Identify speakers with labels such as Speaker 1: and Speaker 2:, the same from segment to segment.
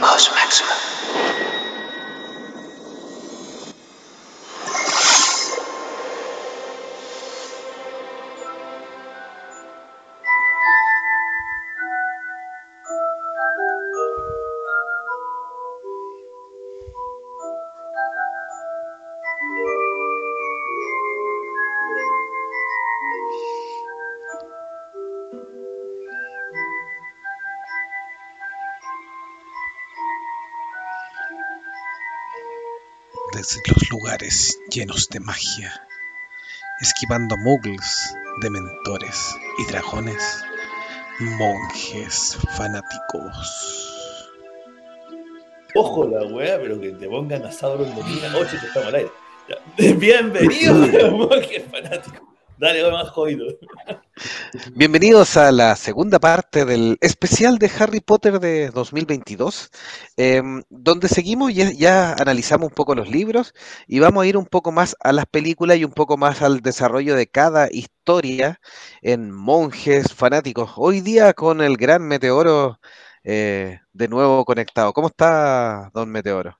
Speaker 1: most maximum.
Speaker 2: Lugares llenos de magia, esquivando muggles, dementores y dragones, monjes fanáticos.
Speaker 3: Ojo la weá, pero que te pongan a Sauron domina 8 que estamos al aire. Bienvenidos, monjes fanáticos. Dale, más jodido.
Speaker 2: Bienvenidos a la segunda parte del especial de Harry Potter de 2022, eh, donde seguimos, ya, ya, analizamos un poco los libros y vamos a ir un poco más a las películas y un poco más al desarrollo de cada historia en monjes fanáticos. Hoy día con el gran Meteoro eh, de nuevo conectado. ¿Cómo está, don Meteoro?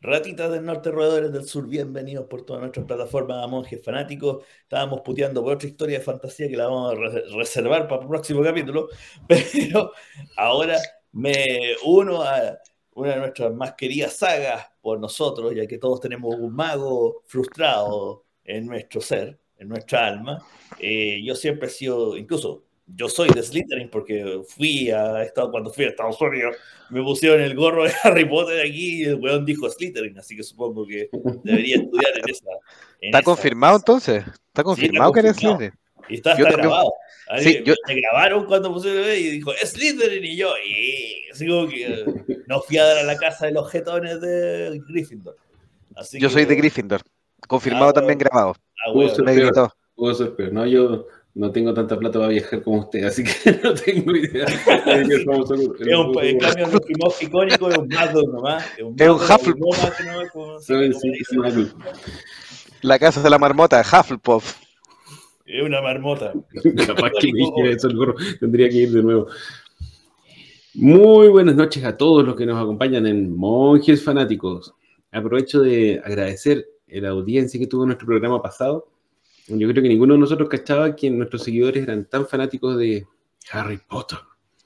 Speaker 3: Ratitas del norte, roedores del sur, bienvenidos por todas nuestras plataformas a monjes fanáticos. Estábamos puteando por otra historia de fantasía que la vamos a re reservar para el próximo capítulo, pero ahora me uno a una de nuestras más queridas sagas por nosotros, ya que todos tenemos un mago frustrado en nuestro ser, en nuestra alma. Eh, yo siempre he sido, incluso yo soy de Slytherin porque fui a Estados, cuando fui a Estados Unidos, me pusieron el gorro de Harry Potter aquí y el weón dijo Slytherin, así que supongo que debería estudiar en esa. En
Speaker 2: ¿Está
Speaker 3: esa
Speaker 2: confirmado entonces? ¿Está confirmado,
Speaker 3: sí, está
Speaker 2: que eres. Slytherin?
Speaker 3: Y está, está grabado.
Speaker 2: Sí,
Speaker 3: Alguien-
Speaker 2: yo-
Speaker 3: Me grabaron cuando pusieron y dijo Slytherin y yo, y así como que eh, no fui a dar a la casa de los jetones de Gryffindor. Así
Speaker 2: Yo
Speaker 3: que,
Speaker 2: soy de Gryffindor, confirmado
Speaker 3: Ah,
Speaker 2: también
Speaker 3: bueno.
Speaker 2: grabado.
Speaker 3: ah,
Speaker 4: ser
Speaker 2: Me
Speaker 4: peor,
Speaker 2: gritó.
Speaker 4: pudo ser peor. No, yo no tengo tanta plata para viajar como usted, así que no tengo idea. de qué estamos hablando.
Speaker 3: Es un, en cambio, mouse icónico es un Magnum nomás. Es un,
Speaker 2: Es un Hufflepuff. La casa de la marmota, Hufflepuff.
Speaker 3: Es una marmota.
Speaker 4: Capaz que me dijera eso el gorro, tendría que ir de nuevo. Muy buenas noches a todos los que nos acompañan en Monjes Fanáticos. Aprovecho de agradecer la audiencia que tuvo nuestro programa pasado. Yo creo que ninguno de nosotros cachaba que nuestros seguidores eran tan fanáticos de Harry Potter.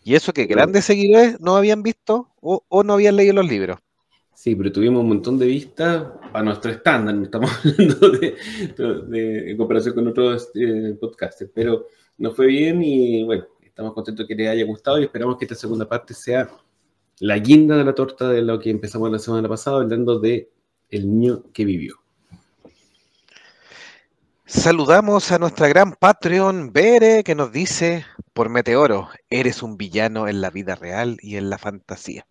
Speaker 2: Y eso que grandes seguidores no habían visto o, o no habían leído los libros.
Speaker 4: Sí, pero tuvimos un montón de vistas a nuestro estándar, no estamos hablando de, de- en comparación con otros eh, podcasters, pero nos fue bien y bueno, estamos contentos que les haya gustado y esperamos que esta segunda parte sea la guinda de la torta de lo que empezamos la semana pasada hablando de el niño que vivió.
Speaker 2: Saludamos a nuestra gran Patreon Bere que nos dice por Meteoro, eres un villano en la vida real y en la fantasía.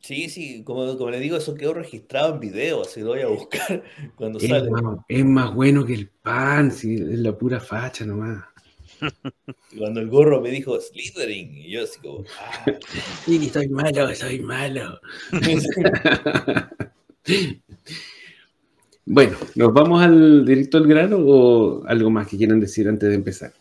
Speaker 3: Sí, sí, como, como le digo, eso quedó registrado en video, así lo voy a buscar cuando
Speaker 4: Es
Speaker 3: sale.
Speaker 4: más, es más bueno que el pan, sí, es la pura facha nomás.
Speaker 3: Cuando el gorro me dijo Slytherin, y yo así como, ah,
Speaker 4: Sí, soy malo, soy malo. Bueno, ¿nos vamos al directo al grano o algo más que quieran decir antes de empezar?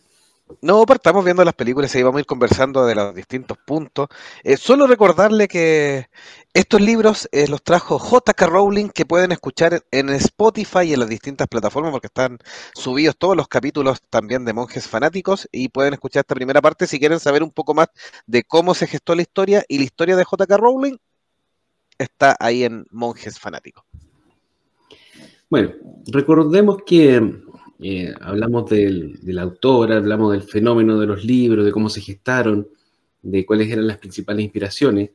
Speaker 2: No, partamos viendo las películas y vamos a ir conversando de los distintos puntos. Eh, solo recordarle que estos libros eh, los trajo J.K. Rowling, que pueden escuchar en Spotify y en las distintas plataformas, porque están subidos todos los capítulos también de Monjes Fanáticos, y pueden escuchar esta primera parte si quieren saber un poco más de cómo se gestó la historia y la historia de J.K. Rowling. Está ahí en Monjes Fanáticos.
Speaker 4: Bueno, recordemos que eh, hablamos del, del autor, hablamos del fenómeno de los libros, de cómo se gestaron, de cuáles eran las principales inspiraciones,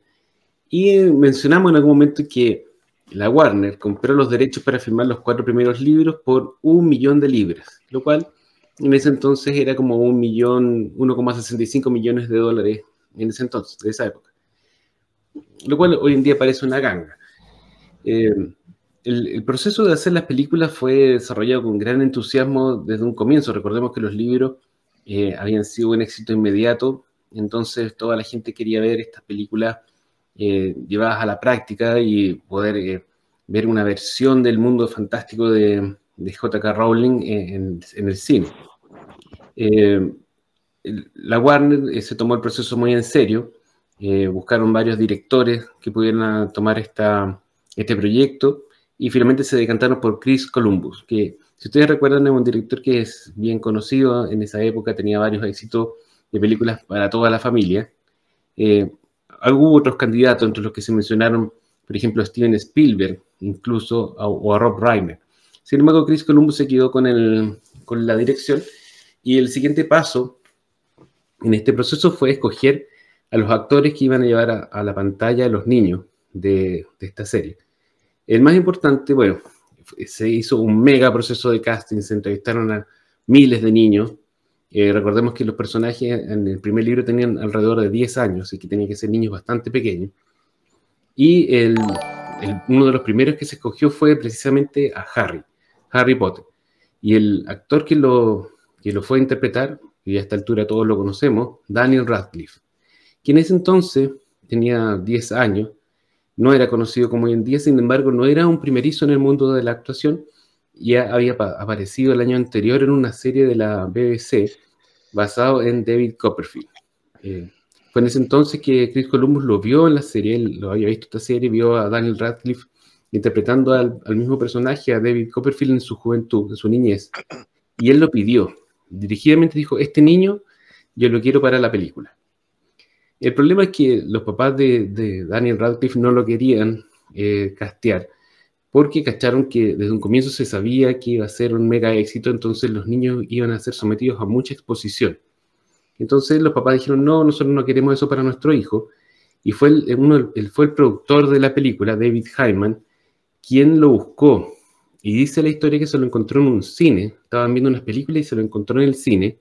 Speaker 4: y eh, mencionamos en algún momento que la Warner compró los derechos para firmar los cuatro primeros libros por un millón de libras, lo cual en ese entonces era como un millón, 1,65 millones de dólares en ese entonces, de esa época. Lo cual hoy en día parece una ganga. Eh, el, el proceso de hacer las películas fue desarrollado con gran entusiasmo desde un comienzo. Recordemos que los libros eh, habían sido un éxito inmediato, entonces toda la gente quería ver estas películas eh, llevadas a la práctica y poder eh, ver una versión del mundo fantástico de, de J.K. Rowling en, en el cine. Eh, la Warner eh, se tomó el proceso muy en serio eh, buscaron varios directores que pudieran tomar esta, este proyecto y finalmente se decantaron por Chris Columbus, que si ustedes recuerdan es un director que es bien conocido en esa época, tenía varios éxitos de películas para toda la familia. Eh, hubo otros candidatos entre los que se mencionaron, por ejemplo, Steven Spielberg, incluso, o a Rob Reiner. Sin embargo, Chris Columbus se quedó con, el, con la dirección y el siguiente paso en este proceso fue escoger a los actores que iban a llevar a, la pantalla a los niños de, de, esta serie. El más importante, bueno, se hizo un mega proceso de casting, se entrevistaron a miles de niños. Eh, recordemos que los personajes en el primer libro tenían alrededor de 10 años, así que tenían que ser niños bastante pequeños. Y uno de los primeros que se escogió fue precisamente a Harry, Harry Potter. Y el actor que lo, que lo fue a interpretar, y a esta altura todos lo conocemos, Daniel Radcliffe, quien en ese entonces tenía 10 años, no era conocido como hoy en día, sin embargo, no era un primerizo en el mundo de la actuación, ya había aparecido el año anterior en una serie de la BBC basado en David Copperfield. Eh, fue en ese entonces que Chris Columbus lo vio en la serie, él lo había visto esta serie, vio a Daniel Radcliffe interpretando al, al, mismo personaje, a David Copperfield en su juventud, en su niñez, y él lo pidió. Dirigidamente dijo, este niño yo lo quiero para la película. El problema es que los papás de, Daniel Radcliffe no lo querían eh, castear, porque cacharon que desde un comienzo se sabía que iba a ser un mega éxito, entonces los niños iban a ser sometidos a mucha exposición. Entonces los papás dijeron, no, nosotros no queremos eso para nuestro hijo. Y fue el, uno, el, fue el productor de la película, David Hyman, quien lo buscó. Y dice la historia que se lo encontró en un cine. Estaban viendo unas películas y se lo encontró en el cine.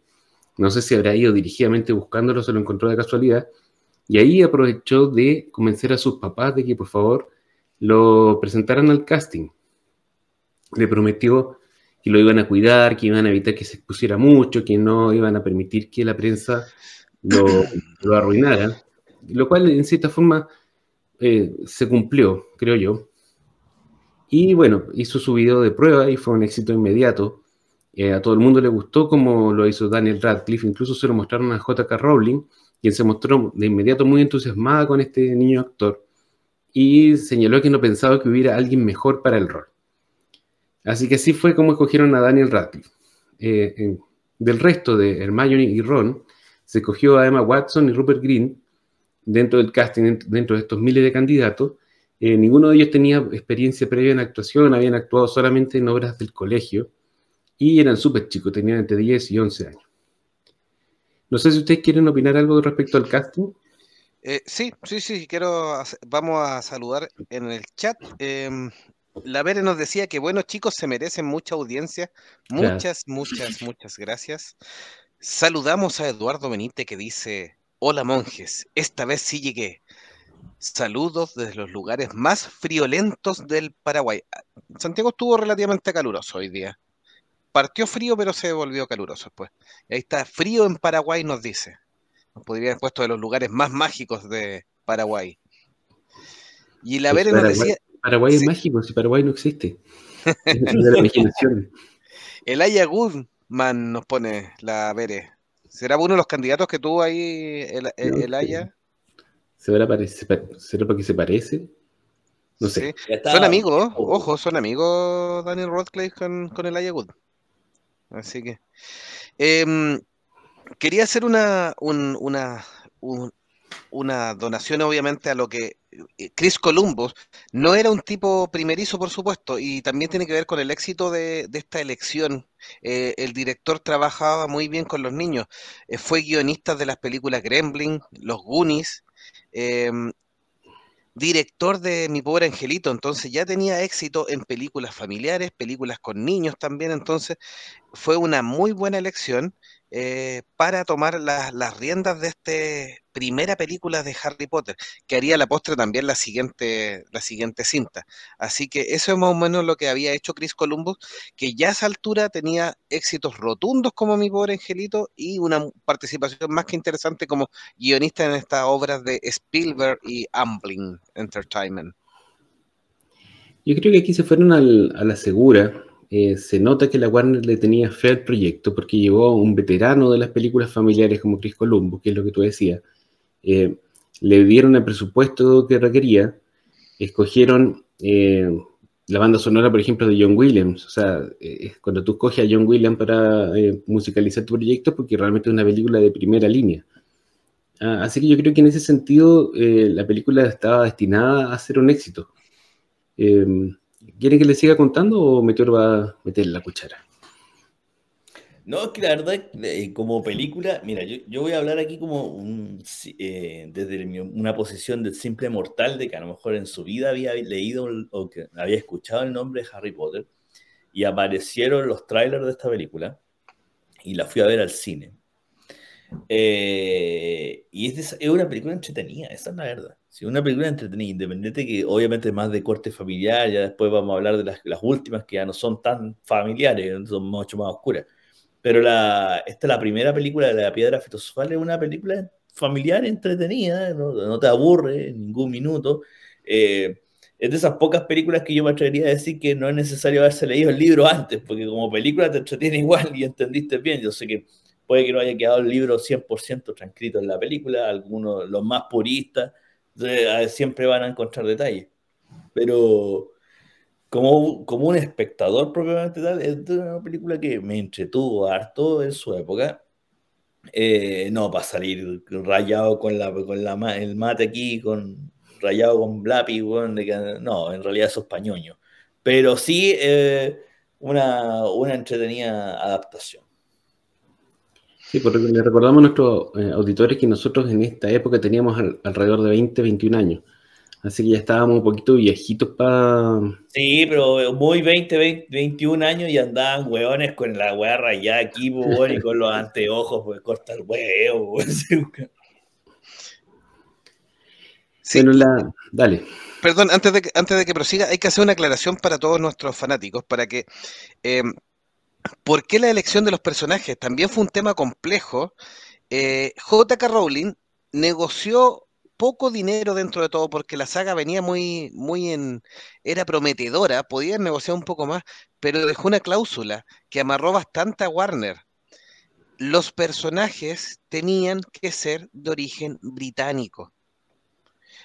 Speaker 4: No sé si habrá ido dirigidamente buscándolo, se lo encontró de casualidad. Y ahí aprovechó de convencer a sus papás de que por favor lo presentaran al casting. Le prometió que lo iban a cuidar, que iban a evitar que se expusiera mucho, que no iban a permitir que la prensa lo, lo arruinara, lo cual en cierta forma eh, se cumplió, creo yo. Y bueno, hizo su video de prueba y fue un éxito inmediato. Eh, a todo el mundo le gustó como lo hizo Daniel Radcliffe, incluso se lo mostraron a J.K. Rowling, quien se mostró de inmediato muy entusiasmada con este niño actor y señaló que no pensaba que hubiera alguien mejor para el rol. Así que así fue como escogieron a Daniel Radcliffe. Eh, del resto de Hermione y Ron, se escogió a Emma Watson y Rupert Green dentro del casting, dentro de estos miles de candidatos. Eh, ninguno de ellos tenía experiencia previa en actuación, habían actuado solamente en obras del colegio y eran súper chicos, tenían entre 10 y 11 años. No sé si ustedes quieren opinar algo respecto al casting.
Speaker 2: Eh, sí, sí, sí, quiero, vamos a saludar en el chat. Eh, la Vere nos decía que buenos chicos se merecen mucha audiencia. Muchas, muchas, muchas gracias. Saludamos a Eduardo Benítez que dice, hola monjes, esta vez sí llegué. Saludos desde los lugares más friolentos del Paraguay. Santiago estuvo relativamente caluroso hoy día. Partió frío, pero se volvió caluroso después. ahí está, frío en Paraguay, nos dice. Nos podría haber puesto de los lugares más mágicos de Paraguay. Y la Vere nos decía.
Speaker 4: Paraguay es mágico, si Paraguay no existe. Es de la imaginación.
Speaker 2: El Aya Goodman nos pone la Vere. ¿Será uno de los candidatos que tuvo ahí el, el, el Aya?
Speaker 4: ¿Será, ¿Será porque se parece? No sé.
Speaker 2: Sí. Son amigos, ojo, son amigos Daniel Radcliffe con, con el Aya Good. Así que. Eh, quería hacer una, un, una, un, una donación, obviamente, a lo que Chris Columbus no era un tipo primerizo, por supuesto, y también tiene que ver con el éxito de, esta elección. Eh, el director trabajaba muy bien con los niños. Eh, fue guionista de las películas Gremlin, Los Goonies. Eh, director de Mi Pobre Angelito, entonces ya tenía éxito en películas familiares, películas con niños también, entonces fue una muy buena elección eh, para tomar las, riendas de esta primera película de Harry Potter, que haría la postre también la siguiente, la siguiente cinta. Así que eso es más o menos lo que había hecho Chris Columbus, que ya a esa altura tenía éxitos rotundos como Mi Pobre Angelito y una participación más que interesante como guionista en estas obras de Spielberg y Amblin Entertainment.
Speaker 4: Yo creo que aquí se fueron al, a la segura, eh, se nota que la Warner le tenía fe al proyecto porque llegó un veterano de las películas familiares como Chris Columbus, que es lo que tú decías. Eh, le dieron el presupuesto que requería, escogieron eh, la banda sonora, por ejemplo, de John Williams. O sea, cuando tú escoges a John Williams para musicalizar tu proyecto, porque realmente es una película de primera línea. Ah, así que yo creo que en ese sentido la película estaba destinada a ser un éxito. ¿Quieren que le siga contando o Meteor va a meter la cuchara?
Speaker 3: No, es que la verdad, eh, como película, mira, yo, voy a hablar aquí como un, eh, desde una posición de simple mortal, de que a lo mejor en su vida había leído o que había escuchado el nombre de Harry Potter y aparecieron los trailers de esta película y la fui a ver al cine. Eh, y es, es, una película entretenida, esa es la verdad. Sí, una película entretenida, independiente que obviamente es más de corte familiar, ya después vamos a hablar de las, las últimas que ya no son tan familiares, son mucho más oscuras pero la, esta es la primera película de la piedra filosofal, es una película familiar, entretenida, no, te aburre en ningún minuto. Eh, es de esas pocas películas que yo me atrevería a decir que no es necesario haberse leído el libro antes, porque como película te entretiene igual y entendiste bien. Yo sé que puede que no haya quedado el libro 100% transcrito en la película, algunos, los más puristas, siempre van a encontrar detalles. Pero como, como un espectador propiamente tal, es una película que me entretuvo harto en su época. Eh, no, para salir rayado con, la, con la, el mate aquí, con rayado con lápiz, no, en realidad es pañoño. Pero sí eh, una, una entretenida adaptación.
Speaker 4: Sí, porque le recordamos a nuestros eh, auditores que nosotros en esta época teníamos alrededor de 20, 21 años. Así que ya estábamos un poquito viejitos para.
Speaker 3: Sí, pero muy 20, 21 años y andaban hueones con la guerra ya aquí, y con los anteojos, pues corta el huevo.
Speaker 4: Sí. la... Dale.
Speaker 2: Perdón, antes de, que, antes de que prosiga, hay que hacer una aclaración para todos nuestros fanáticos, para que. Eh, ¿Por qué la elección de los personajes? También fue un tema complejo. Eh, J.K. Rowling negoció poco dinero dentro de todo, porque la saga venía muy, muy en, era prometedora, podía negociar un poco más, pero dejó una cláusula que amarró bastante a Warner. Los personajes tenían que ser de origen británico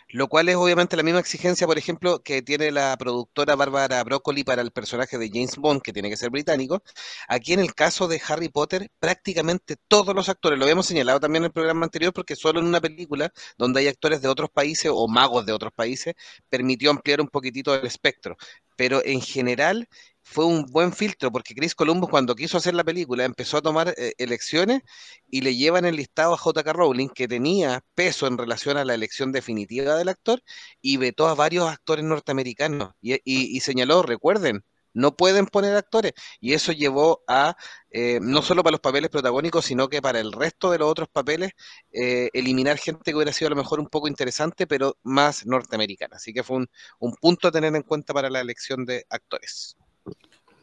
Speaker 2: lo cual es obviamente la misma exigencia, por ejemplo, que tiene la productora Bárbara Broccoli para el personaje de James Bond, que tiene que ser británico. Aquí en el caso de Harry Potter, prácticamente todos los actores, lo habíamos señalado también en el programa anterior, porque solo en una película donde hay actores de otros países o magos de otros países, permitió ampliar un poquitito el espectro. Pero en general, fue un buen filtro porque Chris Columbus cuando quiso hacer la película empezó a tomar eh, elecciones y le llevan el listado a JK Rowling que tenía peso en relación a la elección definitiva del actor y vetó a varios actores norteamericanos y, señaló, recuerden, no pueden poner actores y eso llevó a, eh, no solo para los papeles protagónicos, sino que para el resto de los otros papeles, eh, eliminar gente que hubiera sido a lo mejor un poco interesante, pero más norteamericana. Así que fue un, un punto a tener en cuenta para la elección de actores.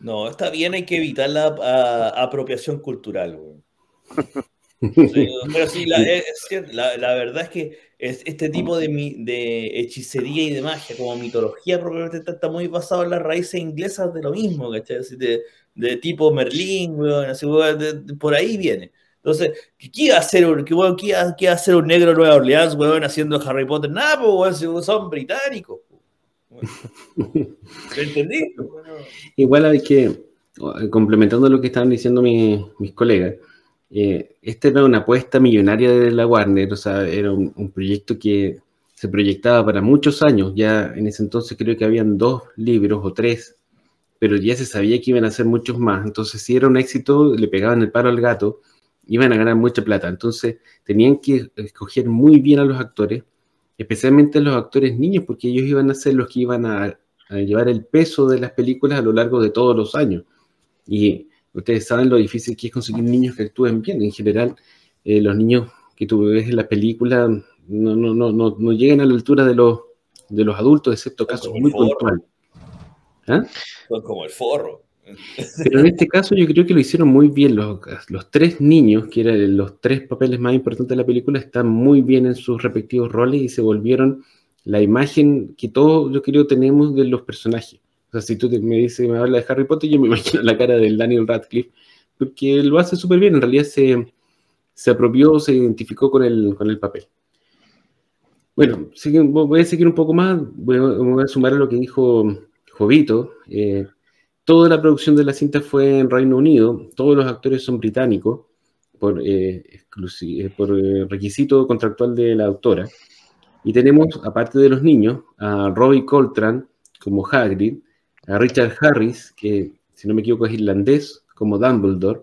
Speaker 3: No, está bien, hay que evitar la apropiación cultural, pero sí, la, verdad es que este tipo de, de, hechicería y de magia, como mitología, probablemente está, muy basado en las raíces inglesas de lo mismo. De, de tipo Merlín, así, por ahí viene. Entonces, ¿qué iba a hacer un, qué, qué iba, hacer un negro de Nueva Orleans, weón, haciendo Harry Potter? Nada, pues, son británicos.
Speaker 4: Igual hay que, complementando lo que estaban diciendo mis colegas, eh, esta era una apuesta millonaria de la Warner, o sea, era un, proyecto que se proyectaba para muchos años, ya en ese entonces creo que habían dos libros o tres, pero ya se sabía que iban a ser muchos más, entonces si era un éxito, le pegaban el paro al gato, iban a ganar mucha plata, entonces tenían que escoger muy bien a los actores, especialmente los actores niños, porque ellos iban a ser los que iban a, llevar el peso de las películas a lo largo de todos los años. Y ustedes saben lo difícil que es conseguir niños que actúen bien. En general, eh, los niños que tú ves en la película no, no, no, no, llegan a la altura de los, de los adultos, excepto casos muy puntuales.
Speaker 3: ¿Ah? Son como el forro.
Speaker 4: Pero en este caso yo creo que lo hicieron muy bien. Los, los, tres niños, que eran los tres papeles más importantes de la película, están muy bien en sus respectivos roles y se volvieron la imagen que todos, yo creo, tenemos de los personajes. O sea, si tú me dices, me habla de Harry Potter, yo me imagino la cara del Daniel Radcliffe, porque lo hace súper bien. En realidad se, se apropió, se identificó con el, con el papel. Bueno, voy a seguir un poco más, voy a, sumar a lo que dijo Jovito. Eh, toda la producción de la cinta fue en Reino Unido, todos los actores son británicos por, eh, eh, por requisito contractual de la autora. Y tenemos, aparte de los niños, a Robbie Coltrane como Hagrid, a Richard Harris, que si no me equivoco es irlandés, como Dumbledore,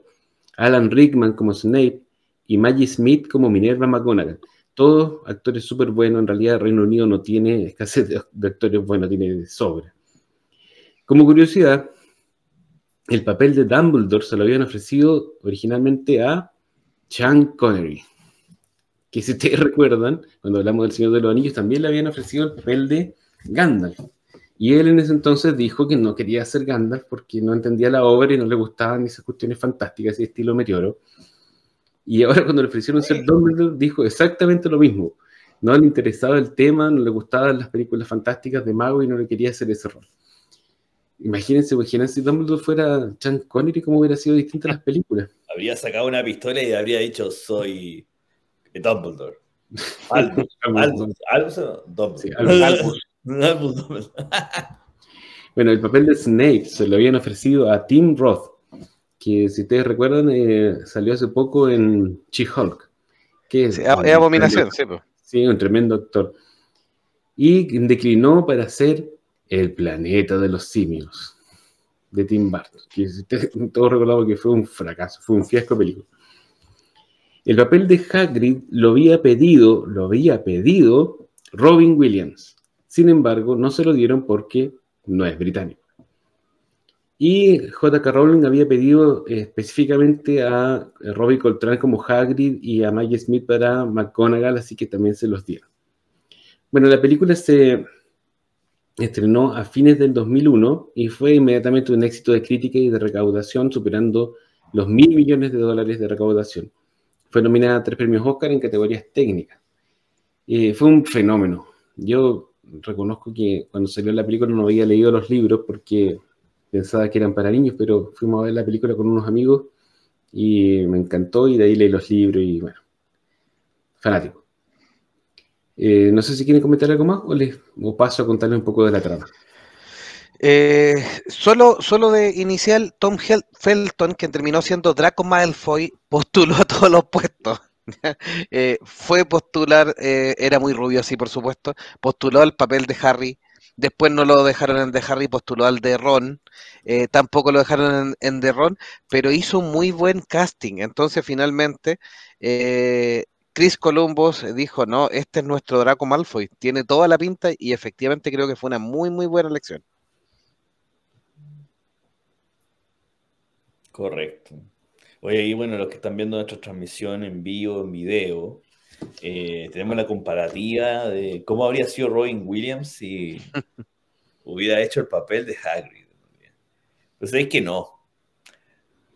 Speaker 4: Alan Rickman como Snape y Maggie Smith como Minerva McGonagall. Todos actores súper buenos, en realidad Reino Unido no tiene escasez de, actores buenos, tiene de sobra. Como curiosidad, el papel de Dumbledore se lo habían ofrecido originalmente a Sean Connery, que si ustedes recuerdan, cuando hablamos del Señor de los Anillos, también le habían ofrecido el papel de Gandalf. Y él en ese entonces dijo que no quería ser Gandalf porque no entendía la obra y no le gustaban esas cuestiones fantásticas y estilo meteoro. Y ahora cuando le ofrecieron ser Dumbledore, dijo exactamente lo mismo. No le interesaba el tema, no le gustaban las películas fantásticas de mago y no le quería hacer ese rol. Imagínense, imagínense si Dumbledore fuera Sean Connery, cómo hubiera sido distintas las películas.
Speaker 3: Habría sacado una pistola y habría dicho, soy Dumbledore. Albus, Albus, Albus, Dumbledore.
Speaker 4: bueno, el papel de Snape se lo habían ofrecido a Tim Roth, que si ustedes recuerdan, eh, salió hace poco en She-Hulk.
Speaker 2: es, abominación, sí.
Speaker 4: Sí, un tremendo actor. Y declinó para hacer El planeta de los simios, de Tim Burton, que todos recordamos que fue un fracaso, fue un fiasco película. El papel de Hagrid lo había pedido, lo había pedido Robin Williams. Sin embargo, no se lo dieron porque no es británico. Y J.K. Rowling había pedido específicamente a Robbie Coltrane como Hagrid y a Maggie Smith para McGonagall, así que también se los dieron. Bueno, la película se estrenó a fines del 2001 y fue inmediatamente un éxito de crítica y de recaudación, superando los mil millones de dólares de recaudación. Fue nominada a tres premios Oscar en categorías técnicas. Eh, fue un fenómeno. Yo reconozco que cuando salió la película no había leído los libros porque pensaba que eran para niños, pero fuimos a ver la película con unos amigos y me encantó y de ahí leí los libros y bueno, fanático. Eh, no sé si quieren comentar algo más o, les, paso a contarles un poco de la trama.
Speaker 2: Eh, solo, solo de inicial, Tom Felton, que terminó siendo Draco Malfoy, postuló a todos los puestos. Eh, fue postular, era muy rubio, sí, por supuesto, postuló al papel de Harry, después no lo dejaron en de Harry, postuló al de Ron, tampoco lo dejaron en, en, de Ron, pero hizo un muy buen casting, entonces finalmente Chris Columbus dijo, no, este es nuestro Draco Malfoy, tiene toda la pinta y efectivamente creo que fue una muy, muy buena elección.
Speaker 3: Correcto. Oye, y bueno, los que están viendo nuestra transmisión en vivo, en video, eh, tenemos la comparativa de cómo habría sido Robin Williams si hubiera hecho el papel de Hagrid. Pues es que no.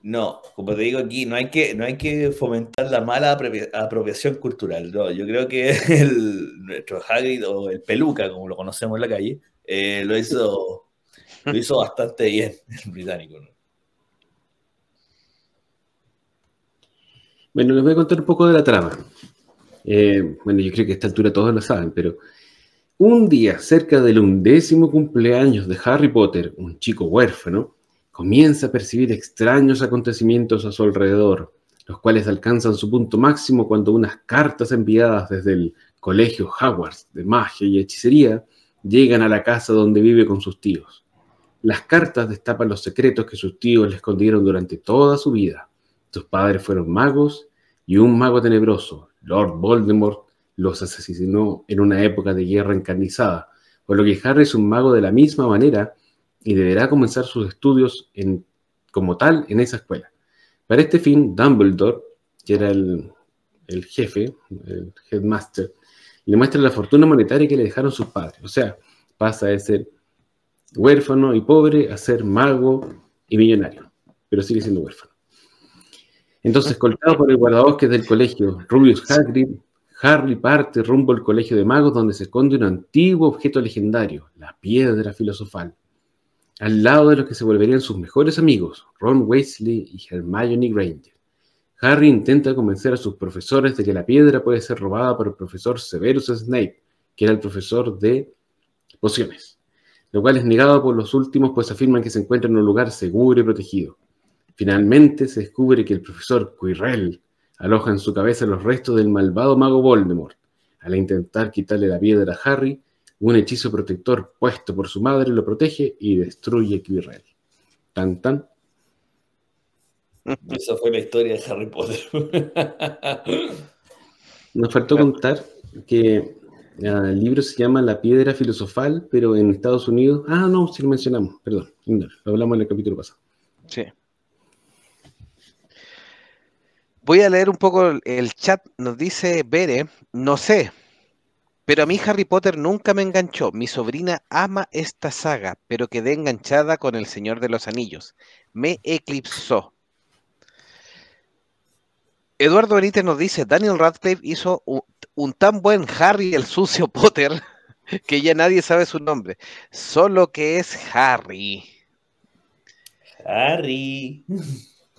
Speaker 3: No, como te digo aquí, no hay que, no hay que fomentar la mala apropiación cultural. No, yo creo que el, nuestro Hagrid o el peluca, como lo conocemos en la calle, eh, lo hizo lo hizo bastante bien el británico. ¿no?
Speaker 4: Bueno, les voy a contar un poco de la trama. Eh, bueno, yo creo que a esta altura todos lo saben, pero un día, cerca del undécimo cumpleaños de Harry Potter, un chico huérfano, comienza a percibir extraños acontecimientos a su alrededor, los cuales alcanzan su punto máximo cuando unas cartas enviadas desde el colegio Hogwarts de magia y hechicería llegan a la casa donde vive con sus tíos. Las cartas destapan los secretos que sus tíos le escondieron durante toda su vida. Sus padres fueron magos y un mago tenebroso, Lord Voldemort, los asesinó en una época de guerra encarnizada, por lo que Harry es un mago de la misma manera y deberá comenzar sus estudios como tal en esa escuela. Para este fin, Dumbledore, que era el, el jefe, el headmaster, le muestra la fortuna monetaria que le dejaron sus padres. O sea, pasa de ser huérfano y pobre a ser mago y millonario, pero sigue siendo huérfano. Entonces, colgado por el guardabosques del colegio Rubius Hagrid, Harry parte rumbo al colegio de magos donde se esconde un antiguo objeto legendario, la piedra filosofal, al lado de los que se volverían sus mejores amigos, Ron Weasley y Hermione Granger. Harry intenta convencer a sus profesores de que la piedra puede ser robada por el profesor Severus Snape, que era el profesor de pociones, lo cual es negado por los últimos, pues afirman que se encuentra en un lugar seguro y protegido. Finalmente se descubre que el profesor Quirrell aloja en su cabeza los restos del malvado mago Voldemort. Al intentar quitarle la piedra a Harry, un hechizo protector puesto por su madre lo protege y destruye Quirrell. Tan tan.
Speaker 3: Esa fue la historia de Harry Potter.
Speaker 4: Nos faltó contar que ah, el libro se llama La Piedra Filosofal, pero en Estados Unidos. Ah, no, sí lo mencionamos, perdón. Lo hablamos en el capítulo pasado.
Speaker 2: Sí. Voy a leer un poco el chat. Nos dice Bere, no sé, pero a mí Harry Potter nunca me enganchó. Mi sobrina ama esta saga, pero quedé enganchada con El Señor de los Anillos. Me eclipsó. Eduardo Benítez nos dice, Daniel Radcliffe hizo un, un tan buen Harry el sucio Potter que ya nadie sabe su nombre. Solo que es Harry.
Speaker 3: Harry.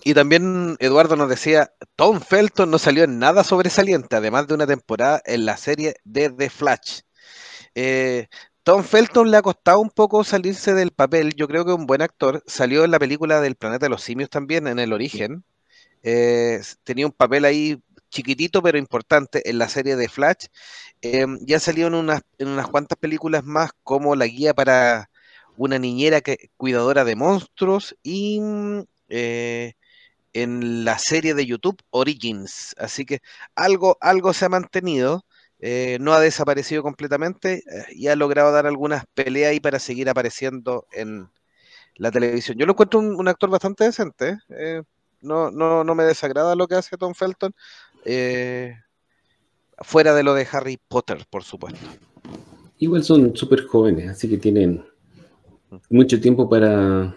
Speaker 2: Y también Eduardo nos decía, Tom Felton no salió en nada sobresaliente, además de una temporada en la serie de The Flash. Eh, Tom Felton le ha costado un poco salirse del papel, yo creo que es un buen actor, salió en la película del Planeta de los Simios también, en el origen, eh, tenía un papel ahí chiquitito pero importante en la serie de Flash, eh, ya salió en unas, en unas cuantas películas más como La Guía para una niñera que, cuidadora de monstruos y... Eh, en la serie de YouTube Origins. Así que algo, algo se ha mantenido, eh, no ha desaparecido completamente eh, y ha logrado dar algunas peleas ahí para seguir apareciendo en la televisión. Yo lo encuentro un, un actor bastante decente. eh, no, no, no me desagrada lo que hace Tom Felton. fuera de lo de Harry Potter, por supuesto.
Speaker 4: Igual son súper jóvenes, así que tienen mucho tiempo para,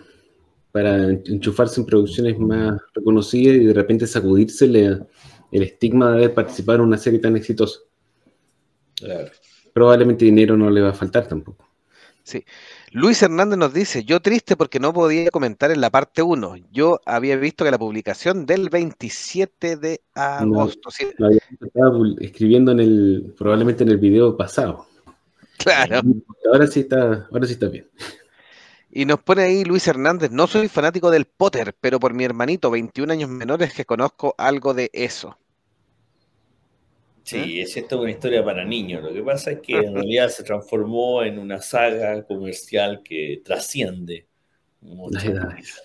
Speaker 4: para enchufarse en producciones más reconocidas y de repente sacudirse el estigma de haber participado en una serie tan exitosa.
Speaker 3: Claro.
Speaker 4: Probablemente dinero no le va a faltar tampoco.
Speaker 2: Sí. Luis Hernández nos dice, yo triste porque no podía comentar en la parte 1. Yo había visto que la publicación del 27 de agosto. sí,
Speaker 4: Lo había- estaba escribiendo en el, probablemente en el video pasado.
Speaker 2: claro.
Speaker 4: Ahora sí está, ahora sí está bien.
Speaker 2: Y nos pone ahí Luis Hernández, no soy fanático del Potter, pero por mi hermanito, 21 años menores, que conozco algo de eso.
Speaker 3: Sí, es esto una historia para niños. Lo que pasa es que en realidad se transformó en una saga comercial que trasciende mucho.
Speaker 4: Las edades.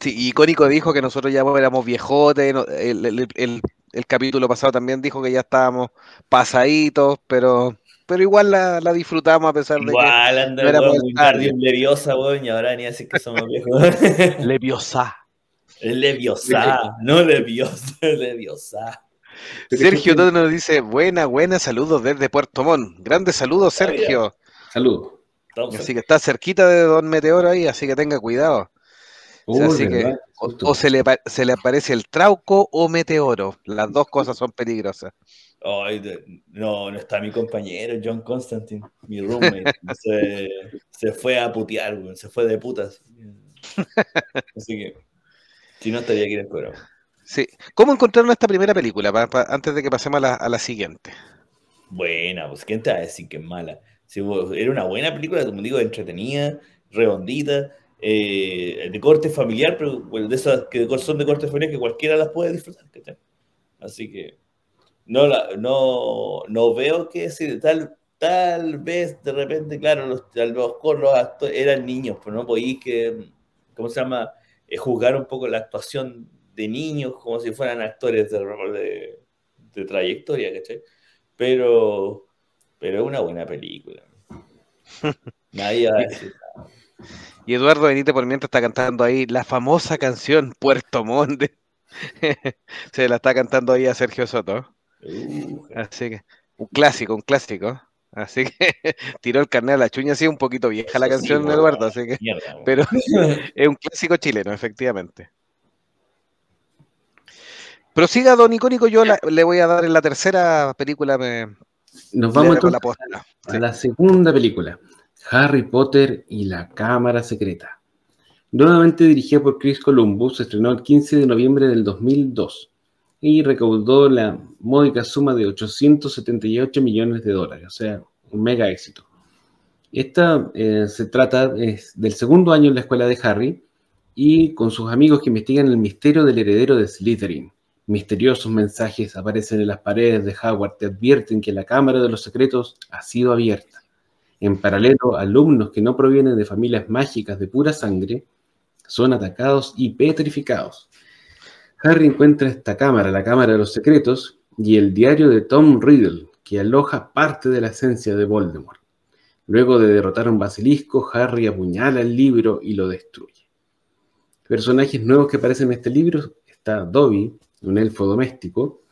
Speaker 2: Sí, icónico dijo que nosotros ya éramos viejotes, no- el, el- el- el capítulo pasado también dijo que ya estábamos pasaditos, pero, pero igual la, la disfrutamos a pesar de
Speaker 3: Igual anda
Speaker 2: no era
Speaker 3: weón
Speaker 2: muy
Speaker 3: Leviosa, weón, y ahora ni así que somos viejos.
Speaker 2: que Leviosa.
Speaker 3: Es Leviosa, no Leviosa, es Leviosa.
Speaker 2: Sergio Todo nos dice, buena, buena, saludos desde Puerto Montt. Grandes saludos. Sergio.
Speaker 4: Saludos.
Speaker 2: Así que está cerquita de Don Meteoro ahí, así que tenga cuidado. O sea, así
Speaker 4: ¿verdad?
Speaker 2: que o, o se, le, se le aparece el trauco o meteoro. Las dos cosas son peligrosas.
Speaker 3: Ay, de- no, no está mi compañero John Constantine, mi roommate. se, se fue a putear, se fue de putas. Así que, si no estaría aquí en el programa.
Speaker 2: Sí. ¿Cómo encontraron esta primera película? Pa- pa- antes de que pasemos a la, a la siguiente.
Speaker 3: Buena, pues ¿quién te va a decir que es mala? Si, vos- era una buena película, como digo, entretenida, redondita, eh, de corte familiar, pero bueno, de esas que son de corte familiar que cualquiera las puede disfrutar. Así que no, la, no, no veo que si tal, tal vez de repente, claro, los, a lo mejor los actores eran niños, pero no podéis que, ¿cómo se llama? Eh, juzgar un poco la actuación de niños como si fueran actores de, de, de trayectoria, ¿cachai? Pero, pero es una buena película. Nadie va a decir nada.
Speaker 2: Y Eduardo Benítez por mientras está cantando ahí la famosa canción Puerto Montt. de- Se la está cantando ahí a Sergio Soto.
Speaker 3: Uh,
Speaker 2: Así que, un clásico, un clásico. Así que tiró el carnet a la chuña, así un poquito vieja la
Speaker 3: sí,
Speaker 2: canción,
Speaker 3: weón.
Speaker 2: Eduardo, así que,
Speaker 3: mierda,
Speaker 2: pero es un clásico chileno, efectivamente. Prosiga, don Icónico, yo la- le voy a dar en la tercera película, me,
Speaker 4: Nos vamos
Speaker 2: dejo la posta.
Speaker 4: a
Speaker 2: Sí.
Speaker 4: la segunda película, Harry Potter y la Cámara Secreta. Nuevamente dirigida por Chris Columbus, se estrenó el 15 de noviembre del 2002. y recaudó la módica suma de 878 millones de dólares, o sea, un mega éxito. Esta eh, se trata del segundo año en la escuela de Harry y con sus amigos que investigan el misterio del heredero de Slytherin. Misteriosos mensajes aparecen en las paredes de Howard que advierten que la Cámara de los Secretos ha sido abierta. En paralelo, alumnos que no provienen de familias mágicas de pura sangre son atacados y petrificados. Harry encuentra esta cámara, la Cámara de los Secretos, y el diario de Tom Riddle, que aloja parte de la esencia de Voldemort. Luego de derrotar a un basilisco, Harry apuñala el libro y lo destruye. Personajes nuevos que aparecen en este libro está Dobby, un elfo doméstico,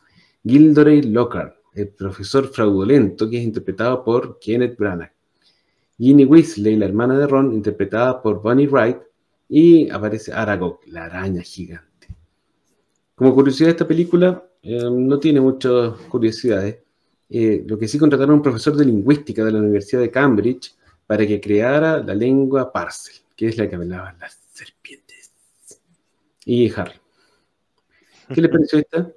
Speaker 4: Gilderoy Lockhart, el profesor fraudulento que es interpretado por Kenneth Branagh, Ginny Weasley, la hermana de Ron, interpretada por Bonnie Wright, y aparece Aragog, la araña gigante. Como curiosidad de esta película, eh, no tiene muchas curiosidades. Eh, lo que sí contrataron a un profesor de lingüística de la Universidad de Cambridge para que creara la lengua Parcel, que es la que hablaban las serpientes. Y Harry. ¿Qué le pareció esta?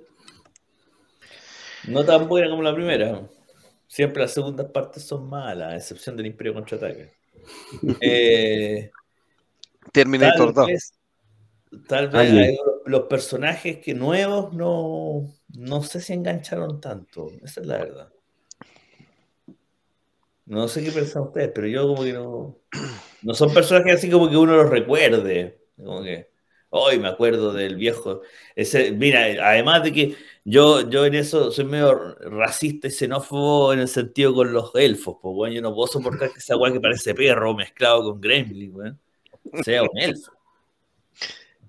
Speaker 3: No tan buena como la primera. Siempre las segundas partes son malas, a excepción del Imperio Contraataque. Eh,
Speaker 2: Terminator 2.
Speaker 3: Tal vez los personajes que nuevos no, no sé si engancharon tanto. Esa es la verdad. No sé qué piensan ustedes, pero yo como que no. No son personajes así como que uno los recuerde. Como que. Hoy me acuerdo del viejo. Ese, mira, además de que yo, yo en eso soy medio racista y xenófobo en el sentido con los elfos, pues bueno, yo no puedo soportar que esa guay que parece perro mezclado con gremlin, sea un elfo.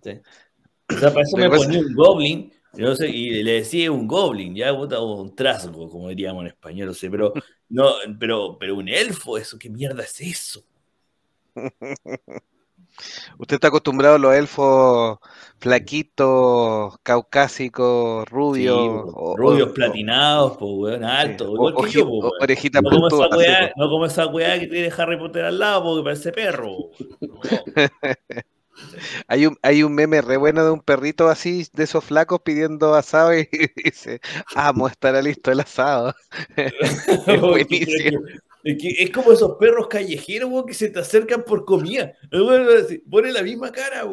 Speaker 3: O sea, para eso me ponía un goblin, y le decía un goblin, ya un trasgo, como diríamos en español, no sé, pero, no, pero, pero un elfo, eso, ¿qué mierda es eso?
Speaker 2: Usted está acostumbrado a los elfos flaquitos, caucásicos, rubios.
Speaker 3: rubios platinados, pues, weón, altos.
Speaker 2: Orejita
Speaker 3: no, como esa weá, no como esa weá que tiene Harry Potter al lado porque parece perro.
Speaker 2: Hay un, hay un meme re bueno de un perrito así, de esos flacos pidiendo asado y dice, amo, estará listo el asado.
Speaker 3: es buenísimo. Es, como esos perros callejeros, que se te acercan por comida. Pone la misma cara,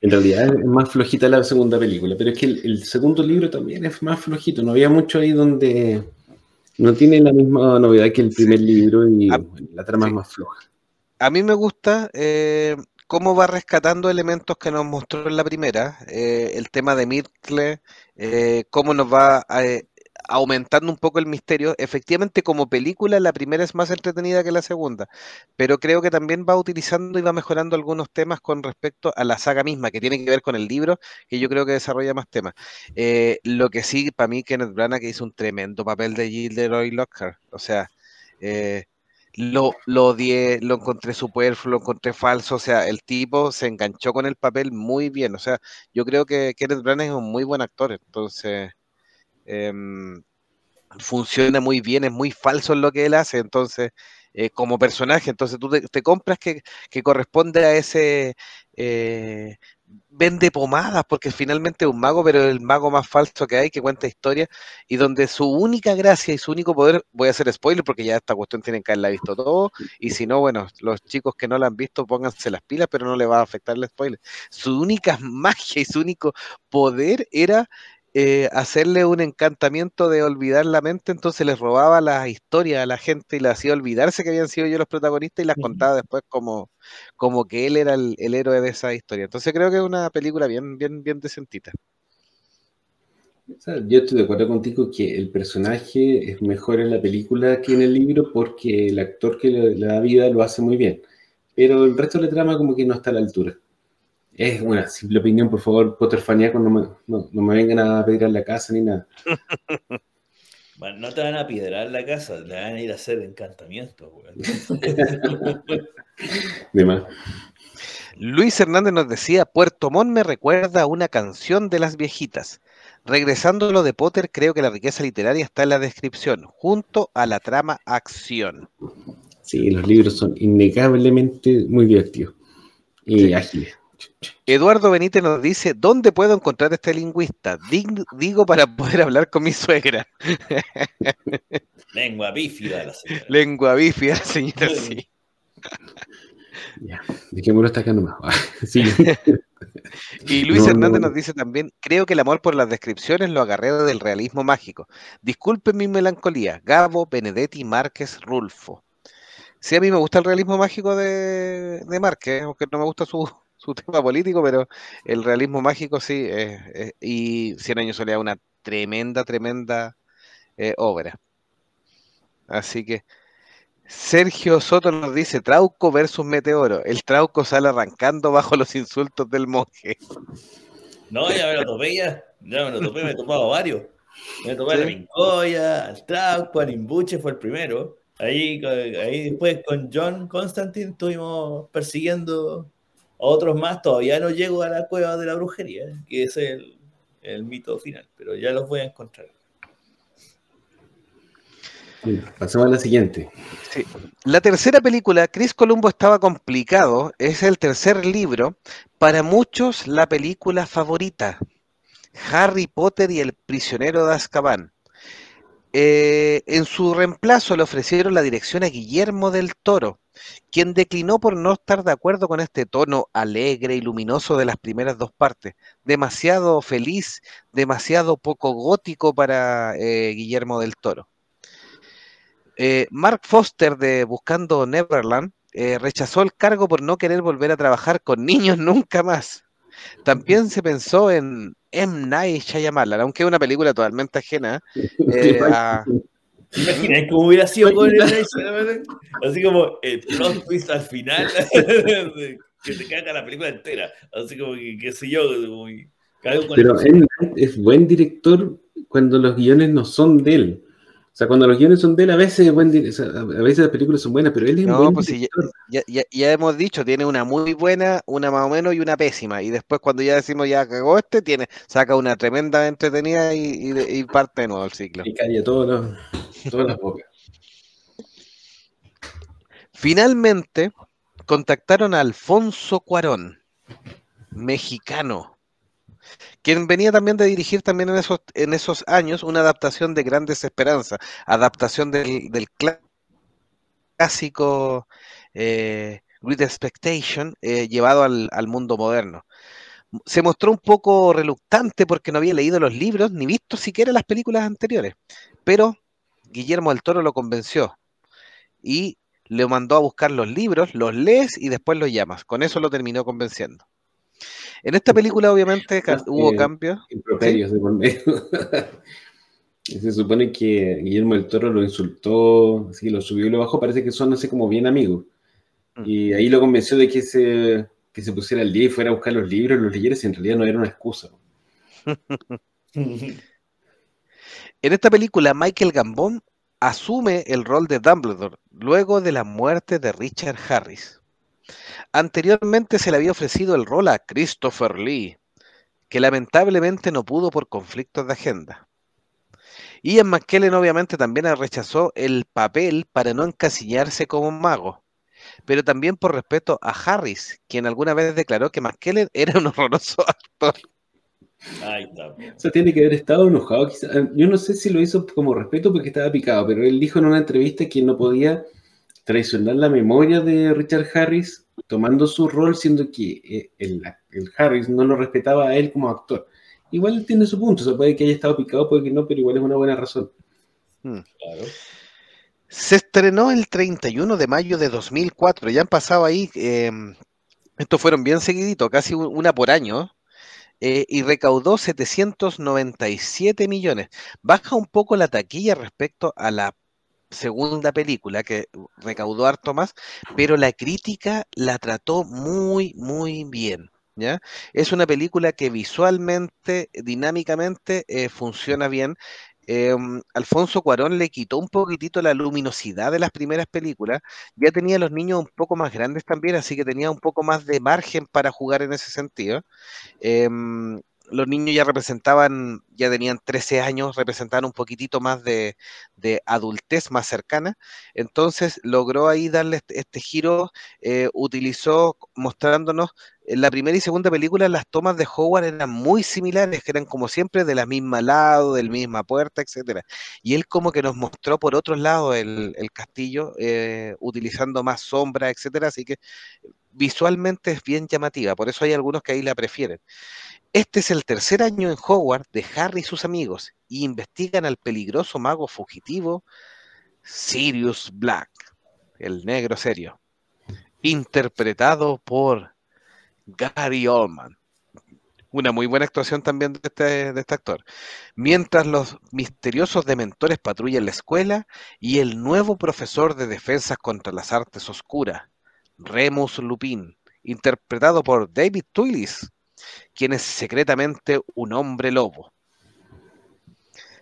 Speaker 4: En realidad es más flojita la segunda película, pero es que el, segundo libro también es más flojito. No había mucho ahí donde no tiene la misma novedad que el primer libro y ah, la trama es más floja
Speaker 2: a mí me gusta eh, cómo va rescatando elementos que nos mostró en la primera, eh, el tema de Myrtle, eh, cómo nos va aumentando un poco el misterio. Efectivamente, como película, la primera es más entretenida que la segunda, pero creo que también va utilizando y va mejorando algunos temas con respecto a la saga misma, que tiene que ver con el libro, que yo creo que desarrolla más temas. lo que sí, para mí, Kenneth Branagh hizo un tremendo papel de Gilderoy Lockhart, o sea lo, lo odié, lo encontré superfluo, lo encontré falso, o sea, el tipo se enganchó con el papel muy bien, o sea, yo creo que Kenneth Branagh es un muy buen actor, entonces em, funciona muy bien, es muy falso en lo que él hace, entonces, eh, como personaje, entonces tú te, compras que, que, corresponde a ese eh, vende pomadas porque finalmente es un mago, pero el mago más falso que hay, que cuenta historias, y donde su única gracia y su único poder, voy a hacer spoiler porque ya esta cuestión tienen que haberla visto todo, y si no, bueno, los chicos que no la han visto, pónganse las pilas, pero no le va a afectar el spoiler. Su única magia y su único poder era eh, hacerle un encantamiento de olvidar la mente, entonces les robaba las historias a la gente y le hacía olvidarse que habían sido ellos los protagonistas y las contaba después como, como que él era el, héroe de esa historia. Entonces creo que es una película bien, bien, bien decentita.
Speaker 4: yo estoy de acuerdo contigo que el personaje es mejor en la película que en el libro porque el actor que le, da vida lo hace muy bien. Pero el resto de la trama como que no está a la altura. Es una simple opinión, por favor, Potterfaniaco, no me, no, me vengan a pedir a la casa ni nada.
Speaker 3: Bueno, no te van a piedrar la casa, te van a ir a hacer encantamiento,
Speaker 4: De más.
Speaker 2: Luis Hernández nos decía, Puerto Montt me recuerda a una canción de las viejitas. Regresando a lo de Potter, creo que la riqueza literaria está en la descripción, junto a la trama acción.
Speaker 4: Sí, los libros son innegablemente muy divertidos y ágiles.
Speaker 2: Eduardo Benítez nos dice, ¿dónde puedo encontrar este lingüista? Dig- digo para poder hablar con mi suegra.
Speaker 3: Lengua bífida la señora.
Speaker 2: Lengua bífida, señora, sí.
Speaker 4: Ya, dejémoslo hasta acá nomás. Sí.
Speaker 2: Y Luis
Speaker 4: No,
Speaker 2: Hernández
Speaker 4: no.
Speaker 2: nos dice también, creo que el amor por las descripciones lo agarré del realismo mágico. Disculpen mi melancolía. Gabo, Benedetti, Márquez, Rulfo. Sí, a mí me gusta el realismo mágico de, de Márquez, aunque no me gusta su, su tema político, pero el realismo mágico sí. eh, eh, y Cien años soledad, una tremenda, tremenda eh, obra. Así que Sergio Soto nos dice Trauco versus Meteoro. El Trauco sale arrancando bajo los insultos del monje.
Speaker 3: No, ya me lo topé ya. Ya me lo topé, me he topado varios. Me topé a la
Speaker 2: Sí.
Speaker 3: Mincoya, al Trauco, al Imbuche fue el primero. Ahí, ahí después con John Constantine estuvimos persiguiendo otros más. Todavía no llego a la cueva de la brujería, que es el, el mito final, pero ya los voy a encontrar.
Speaker 4: Sí, Pasamos a la siguiente.
Speaker 2: Sí. La tercera película, Chris Columbo estaba complicado, es el tercer libro, para muchos la película favorita, Harry Potter y el prisionero de Azkaban. Eh, en su reemplazo le ofrecieron la dirección a Guillermo del Toro, quien declinó por no estar de acuerdo con este tono alegre y luminoso de las primeras dos partes, demasiado feliz, demasiado poco gótico para eh, Guillermo del Toro. Eh, Mark Foster de Buscando Neverland eh, rechazó el cargo por no querer volver a trabajar con niños nunca más. También se pensó en M. Night Shyamalan, aunque es una película totalmente ajena a-
Speaker 3: ¿Te imaginas cómo hubiera sido con el Así como el plot twist al final, que te caga la película entera. Así como que, qué sé yo, como que
Speaker 4: Pero
Speaker 3: el-
Speaker 4: es buen director cuando los guiones no son de él. O sea, cuando los guiones son de él, a veces, es buen di- o sea, a veces las películas son buenas, pero él es
Speaker 2: No,
Speaker 4: buen
Speaker 2: pues sí, ya, ya- ya- ya hemos dicho, tiene una muy buena, una más o menos y una pésima. Y después cuando ya decimos ya cagó este, tiene, saca una tremenda entretenida y, y de- y parte de nuevo el ciclo.
Speaker 4: Y calla todas las bocas.
Speaker 2: Finalmente contactaron a Alfonso Cuarón, mexicano, quien venía también de dirigir también en esos, en esos años una adaptación de Grandes Esperanzas, adaptación del, del clá- clásico eh, Great Expectation eh, llevado al, al mundo moderno. Se mostró un poco reluctante porque no había leído los libros ni visto siquiera las películas anteriores, pero Guillermo del Toro lo convenció y le mandó a buscar los libros, los lees y después los llamas. Con eso lo terminó convenciendo. En esta película obviamente hubo cambios.
Speaker 4: improperios de por medio. Se supone que Guillermo del Toro lo insultó, así lo subió y lo bajó, parece que son así como bien amigos.
Speaker 2: Mm.
Speaker 4: Y ahí lo convenció de que se, que se pusiera al día y fuera a buscar los libros, los leyera, si en realidad no era una excusa.
Speaker 2: En esta película Michael Gambon asume el rol de Dumbledore luego de la muerte de Richard Harris. Anteriormente se le había ofrecido el rol a Christopher Lee, que lamentablemente no pudo por conflictos de agenda. Ian McKellen obviamente también rechazó el papel para no encasillarse como un mago, pero también por respeto a Harris, quien alguna vez declaró que McKellen era un horroroso actor.
Speaker 3: Ahí está.
Speaker 4: O sea, tiene que haber estado enojado. quizá. Yo no sé si lo hizo como respeto porque estaba picado, pero él dijo en una entrevista que no podía traicionar la memoria de Richard Harris tomando su rol, siendo que eh, el, el Harris no lo respetaba a él como actor. Igual tiene su punto, o sea, puede que haya estado picado, puede que no, pero igual es una buena razón.
Speaker 3: Claro.
Speaker 2: Se estrenó el 31 de mayo de 2004, ya han pasado ahí, eh, estos fueron bien seguiditos, casi un- una por año, eh, y recaudó 797 millones. Baja un poco la taquilla respecto a la segunda película, que recaudó harto más, pero la crítica la trató muy, muy bien. ¿Ya? Es una película que visualmente, dinámicamente, eh, funciona bien. Eh, Alfonso Cuarón le quitó un poquitito la luminosidad de las primeras películas. Ya tenía los niños un poco más grandes también, así que tenía un poco más de margen para jugar en ese sentido. Em, los niños ya representaban, ya tenían 13 años, representaban un poquitito más de, de adultez más cercana. Entonces logró ahí darle este, este giro, eh, utilizó mostrándonos en la primera y segunda película las tomas de Howard eran muy similares, que eran como siempre de la misma lado, de la misma puerta, etcétera. Y él como que nos mostró por otro lado el, el castillo, eh, utilizando más sombra, etcétera. Así que visualmente es bien llamativa, por eso hay algunos que ahí la prefieren. Este es el tercer año en Hogwarts de Harry y sus amigos y investigan al peligroso mago fugitivo Sirius Black, el negro serio, interpretado por Gary Oldman. Una muy buena actuación también de este, este actor. Mientras los misteriosos dementores patrullan la escuela y el nuevo profesor de defensas contra las artes oscuras, Remus Lupin, interpretado por David Twillis, quien es secretamente un hombre lobo.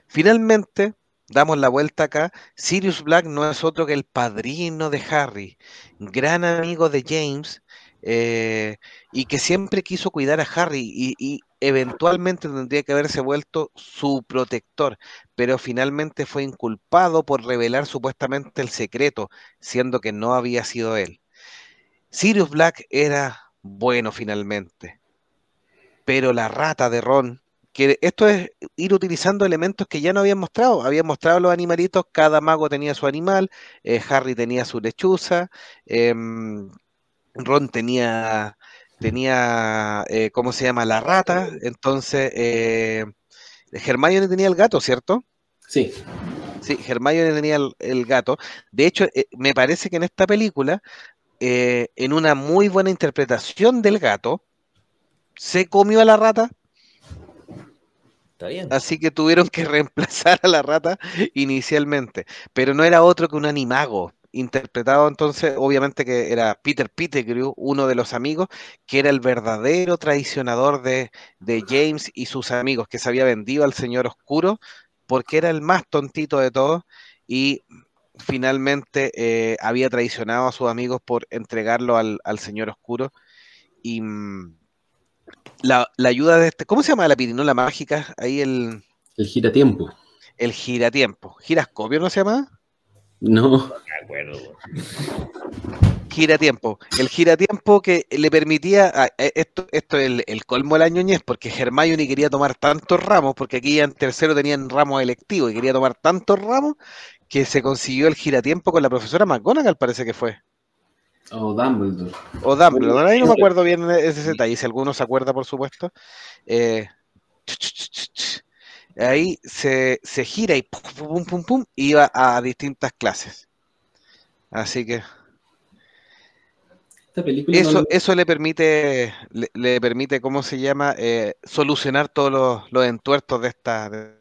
Speaker 2: Finalmente, damos la vuelta acá. Sirius Black no es otro que el padrino de Harry, gran amigo de James, eh, y que siempre quiso cuidar a Harry y, y, eventualmente tendría que haberse vuelto su protector, pero finalmente fue inculpado por revelar supuestamente el secreto, siendo que no había sido él. Sirius Black era bueno finalmente, pero la rata de Ron, que esto es ir utilizando elementos que ya no habían mostrado, habían mostrado los animalitos, cada mago tenía su animal, eh, Harry tenía su lechuza, eh, Ron tenía, tenía eh, ¿cómo se llama? La rata, entonces eh, Hermione tenía el gato, ¿cierto?
Speaker 4: Sí.
Speaker 2: Sí, Hermione tenía el, el gato. De hecho, me parece que en esta película, en una muy buena interpretación del gato, se comió a la rata.
Speaker 3: Está bien.
Speaker 2: Así que tuvieron que reemplazar a la rata inicialmente. Pero no era otro que un animago. Interpretado entonces, obviamente que era Peter Pettigrew, uno de los amigos, que era el verdadero traicionador de, de James y sus amigos, que se había vendido al Señor Oscuro, porque era el más tontito de todos y finalmente eh, había traicionado a sus amigos por entregarlo al, al Señor Oscuro. Y mm, la, la, ayuda de este, ¿cómo se llama la pirinola mágica? Ahí el.
Speaker 4: El giratiempo.
Speaker 2: El giratiempo. ¿Girascopio no se llama?
Speaker 4: No.
Speaker 3: No me acuerdo.
Speaker 2: Giratiempo. El giratiempo que le permitía. ah, eh, esto, esto es el, el colmo de la ñoñez, porque Hermione quería tomar tantos ramos, porque aquí en tercero tenían ramos electivos y quería tomar tantos ramos que se consiguió el giratiempo con la profesora McGonagall, parece que fue.
Speaker 4: O Dumbledore.
Speaker 2: O Dumbledore, ahí no me acuerdo bien ese detalle, si alguno se acuerda, por supuesto. Eh, ahí se, se gira y pum, pum, pum, pum, iba a distintas clases. Así que
Speaker 4: Esta película no
Speaker 2: eso, eso le permite, le, le permite, ¿cómo se llama? Eh, solucionar todos los, los entuertos de esta, de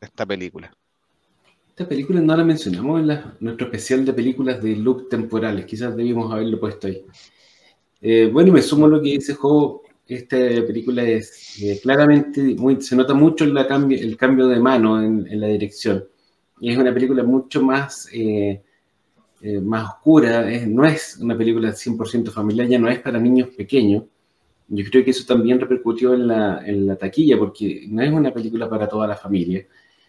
Speaker 2: esta película.
Speaker 4: Esta película no la mencionamos en la- nuestro especial de películas de loop temporales. Quizás debimos haberlo puesto ahí. Eh, bueno, y me sumo a lo que dice Jo. Esta película es eh, claramente, muy, se nota mucho la el cambio de mano en, en la dirección. Y es una película mucho más, eh, eh, más oscura. es- no es una película 100% familiar, ya no es para niños pequeños. Yo creo que eso también repercutió en la, en la taquilla, porque no es una película para toda la familia.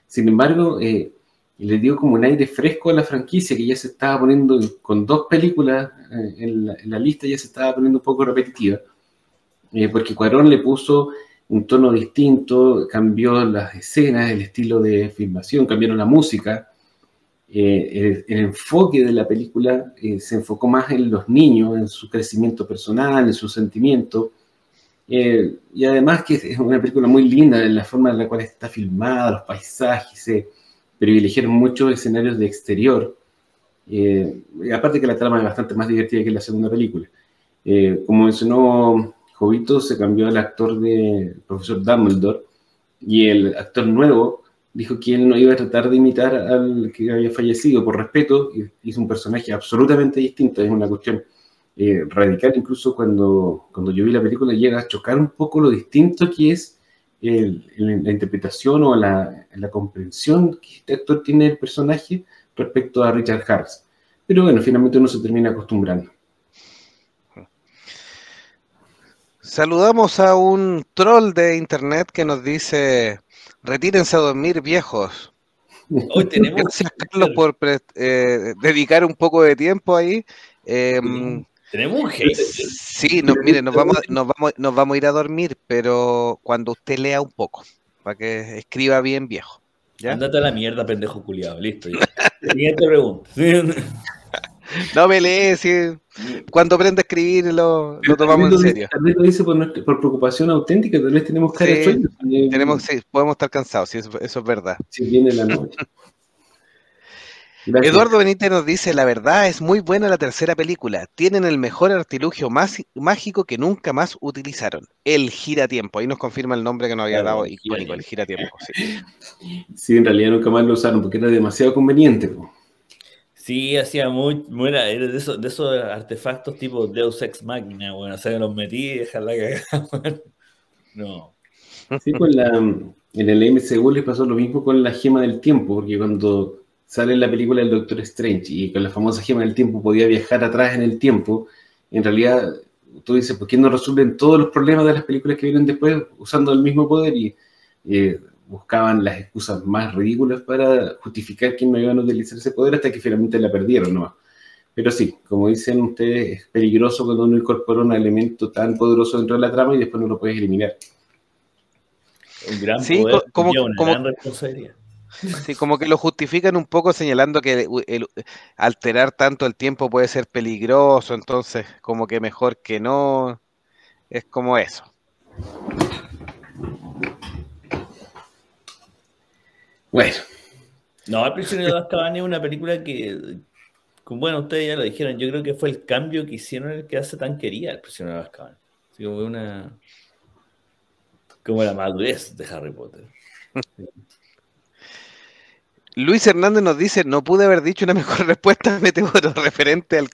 Speaker 4: Sin embargo, eh, le dio como un aire fresco a la franquicia que ya se estaba poniendo con dos películas eh, en, la, lista, ya se estaba poniendo un poco repetitiva, eh, porque Cuarón le puso un tono distinto, cambió las escenas, el estilo de filmación, cambiaron la música, eh, el, el enfoque de la película se enfocó más en los niños, en su crecimiento personal, en su sentimiento. Eh, y además que es una película muy linda en la forma en la cual está filmada, los paisajes, privilegiaron muchos escenarios de exterior. Eh, y aparte que la trama es bastante más divertida que la segunda película. Eh, como mencionó Jovito, se cambió el actor de profesor Dumbledore y el actor nuevo dijo que él no iba a tratar de imitar al que había fallecido por respeto, y hizo un personaje absolutamente distinto, es una cuestión eh, radical, incluso cuando, cuando yo vi la película llega a chocar un poco lo distinto que es el, el, la interpretación o la, la, comprensión que este actor tiene del personaje respecto a Richard Harris. Pero bueno, finalmente uno se termina acostumbrando.
Speaker 2: Saludamos a un troll de internet que nos dice, retírense a dormir viejos.
Speaker 3: Hoy tenemos...
Speaker 2: Gracias Carlos por eh, dedicar un poco de tiempo ahí. Eh,
Speaker 3: Tenemos un hater.
Speaker 2: sí, no, mire, nos vamos, nos, vamos, nos vamos a ir a dormir, pero cuando usted lea un poco, para que escriba bien viejo. ¿ya?
Speaker 3: Andate a la mierda, pendejo culiado. Listo. ya. Siguiente pregunta.
Speaker 2: No me lee, si cuando aprende a escribir lo, lo tomamos en serio.
Speaker 4: Tal vez lo dice por, nuestra- por preocupación auténtica, tal vez tenemos cara de
Speaker 2: Sí,
Speaker 4: sueño. eh,
Speaker 2: Tenemos, sí, podemos estar cansados, sí, eso, eso es verdad.
Speaker 4: Si viene la noche. Gracias.
Speaker 2: Eduardo Benítez nos dice, la verdad es muy buena la tercera película. Tienen el mejor artilugio más mágico que nunca más utilizaron. El giratiempo. Ahí nos confirma el nombre que nos había
Speaker 3: Claro,
Speaker 2: dado icónico, el giratiempo. sí.
Speaker 4: Sí, en realidad nunca más lo usaron porque era demasiado conveniente. po.
Speaker 3: Sí, hacía muy, muy era, de, esos, de esos artefactos tipo Deus Ex Machina, bueno, o sea, los metí y dejar la cagada, bueno. No.
Speaker 4: Sí, con la, en el MCU les pasó lo mismo con la gema del tiempo, porque cuando sale la película del Doctor Strange y con la famosa gema del tiempo podía viajar atrás en el tiempo, en realidad tú dices, ¿por qué no resuelven todos los problemas de las películas que vienen después usando el mismo poder? Y eh, buscaban las excusas más ridículas para justificar que no iban a utilizar ese poder hasta que finalmente la perdieron, ¿no? Pero sí, como dicen ustedes, es peligroso cuando uno incorpora un elemento tan poderoso dentro de la trama y después no lo puedes eliminar.
Speaker 3: Un gran
Speaker 2: Sí,
Speaker 3: poder
Speaker 2: co- como-
Speaker 3: una
Speaker 2: como-
Speaker 3: gran responsabilidad.
Speaker 2: Sí, como que lo justifican un poco señalando que el- el- alterar tanto el tiempo puede ser peligroso, entonces como que mejor que no. Es como eso.
Speaker 4: Bueno,
Speaker 3: No, El prisionero de Azkaban es una película que, como, bueno, ustedes ya lo dijeron, yo creo que fue el cambio que hicieron el que hace tan querida El prisionero de Azkaban. Así como una... Como la madurez de Harry Potter.
Speaker 2: Luis Hernández nos dice, no pude haber dicho una mejor respuesta, Meteoro, referente al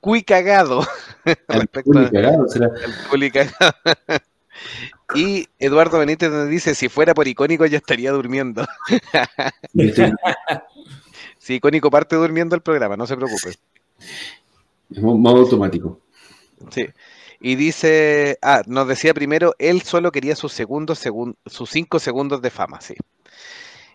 Speaker 2: cuy cagado.
Speaker 4: al
Speaker 2: a-
Speaker 4: cagado, será.
Speaker 2: al culi cagado. Y Eduardo Benítez nos dice, si fuera por icónico yo estaría durmiendo. Si icónico parte durmiendo el programa, no se preocupe.
Speaker 4: Es mo- modo automático.
Speaker 2: Sí. Y dice, ah, nos decía primero, él solo quería sus segundos, segun- sus cinco segundos de fama, sí.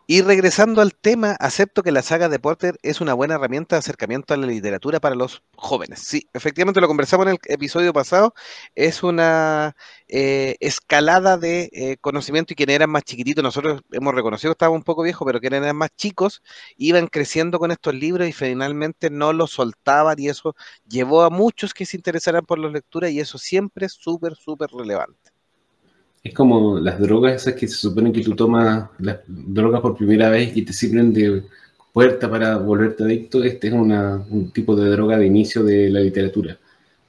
Speaker 2: Y regresando al tema, acepto que la saga de Potter es una buena herramienta de acercamiento a la literatura para los jóvenes. Sí, efectivamente lo conversamos en el episodio pasado, es una eh, escalada de eh, conocimiento y quienes eran más chiquititos, nosotros hemos reconocido que estábamos un poco viejos, pero quienes eran más chicos, iban creciendo con estos libros y finalmente no los soltaban y eso llevó a muchos que se interesaran por las lecturas y eso siempre es súper, súper relevante.
Speaker 4: Es como las drogas esas que se supone que tú tomas las drogas por primera vez y te sirven de puerta para volverte adicto. Este es una- un tipo de droga de inicio de la literatura.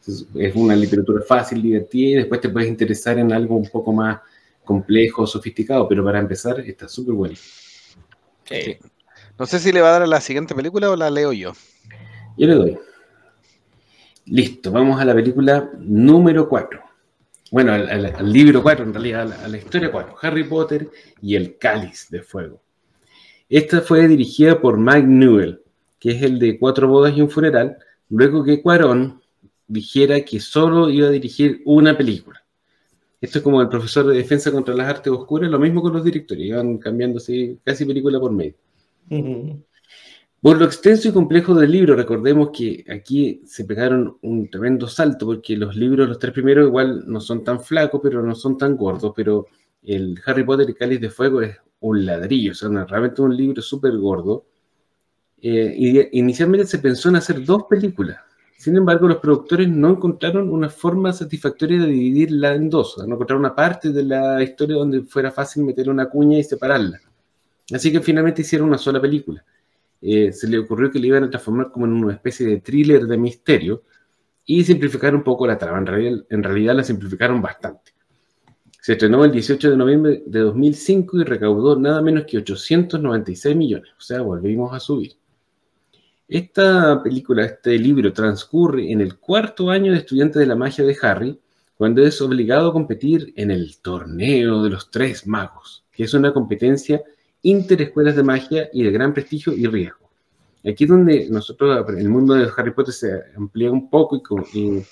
Speaker 4: Es es una literatura fácil, divertida y después te puedes interesar en algo un poco más complejo, sofisticado, pero para empezar está súper bueno.
Speaker 3: Sí.
Speaker 2: No sé si le va a dar a la siguiente película o la leo yo.
Speaker 4: Yo le doy. Listo, vamos a la película número 4. Bueno, al, al- al libro 4, en realidad, a la, historia 4. Harry Potter y el Cáliz de Fuego. Esta fue dirigida por Mike Newell, que es el de Cuatro Bodas y un Funeral, luego que Cuarón dijera que solo iba a dirigir una película. Esto es como el profesor de Defensa contra las Artes Oscuras, lo mismo con los directores, iban cambiando casi película por medio. Por lo extenso y complejo del libro, recordemos que aquí se pegaron un tremendo salto, porque los libros, los tres primeros, igual no son tan flacos, pero no son tan gordos, pero el Harry Potter y Cáliz de Fuego es un ladrillo, o sea, realmente un libro súper gordo. Eh, inicialmente se pensó en hacer dos películas. Sin embargo, los productores no encontraron una forma satisfactoria de dividirla en dos, no encontraron una parte de la historia donde fuera fácil meter una cuña y separarla. Así que finalmente hicieron una sola película eh, se le ocurrió que le iban a transformar como en una especie de thriller de misterio y simplificar un poco la trama. En realidad, en realidad la simplificaron bastante. Se estrenó el 18 de noviembre de 2005 y recaudó nada menos que 896 millones. O sea, volvimos a subir. Esta película, este libro, transcurre en el cuarto año de estudiante de la magia de Harry, cuando es obligado a competir en el torneo de los tres magos, que es una competencia interescuelas de magia y de gran prestigio y riesgo. Aquí es donde nosotros, el mundo de Harry Potter se amplía un poco y,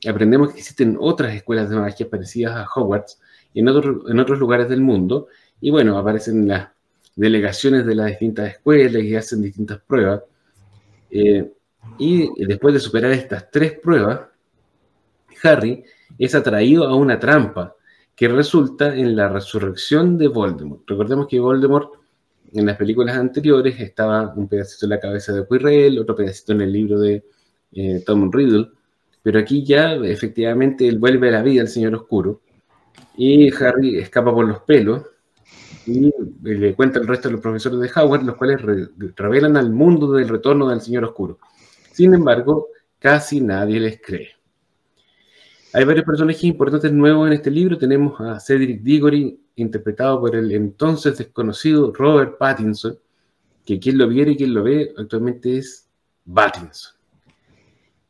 Speaker 4: y aprendemos que existen otras escuelas de magia parecidas a Hogwarts en, en otros lugares del mundo. Y bueno, aparecen las delegaciones de las distintas escuelas y hacen distintas pruebas. Eh, y después de superar estas tres pruebas, Harry es atraído a una trampa que resulta en la resurrección de Voldemort. Recordemos que Voldemort en las películas anteriores estaba un pedacito en la cabeza de Quirrell, otro pedacito en el libro de eh, Tom Riddle, pero aquí ya efectivamente él vuelve a la vida, el Señor Oscuro, y Harry escapa por los pelos y le cuenta el resto de los profesores de Howard, los cuales revelan al mundo del retorno del Señor Oscuro. Sin embargo, casi nadie les cree. Hay varios personajes importantes nuevos en este libro. Tenemos a Cedric Diggory, interpretado por el entonces desconocido Robert Pattinson, que quien lo viera y quien lo ve actualmente es Pattinson.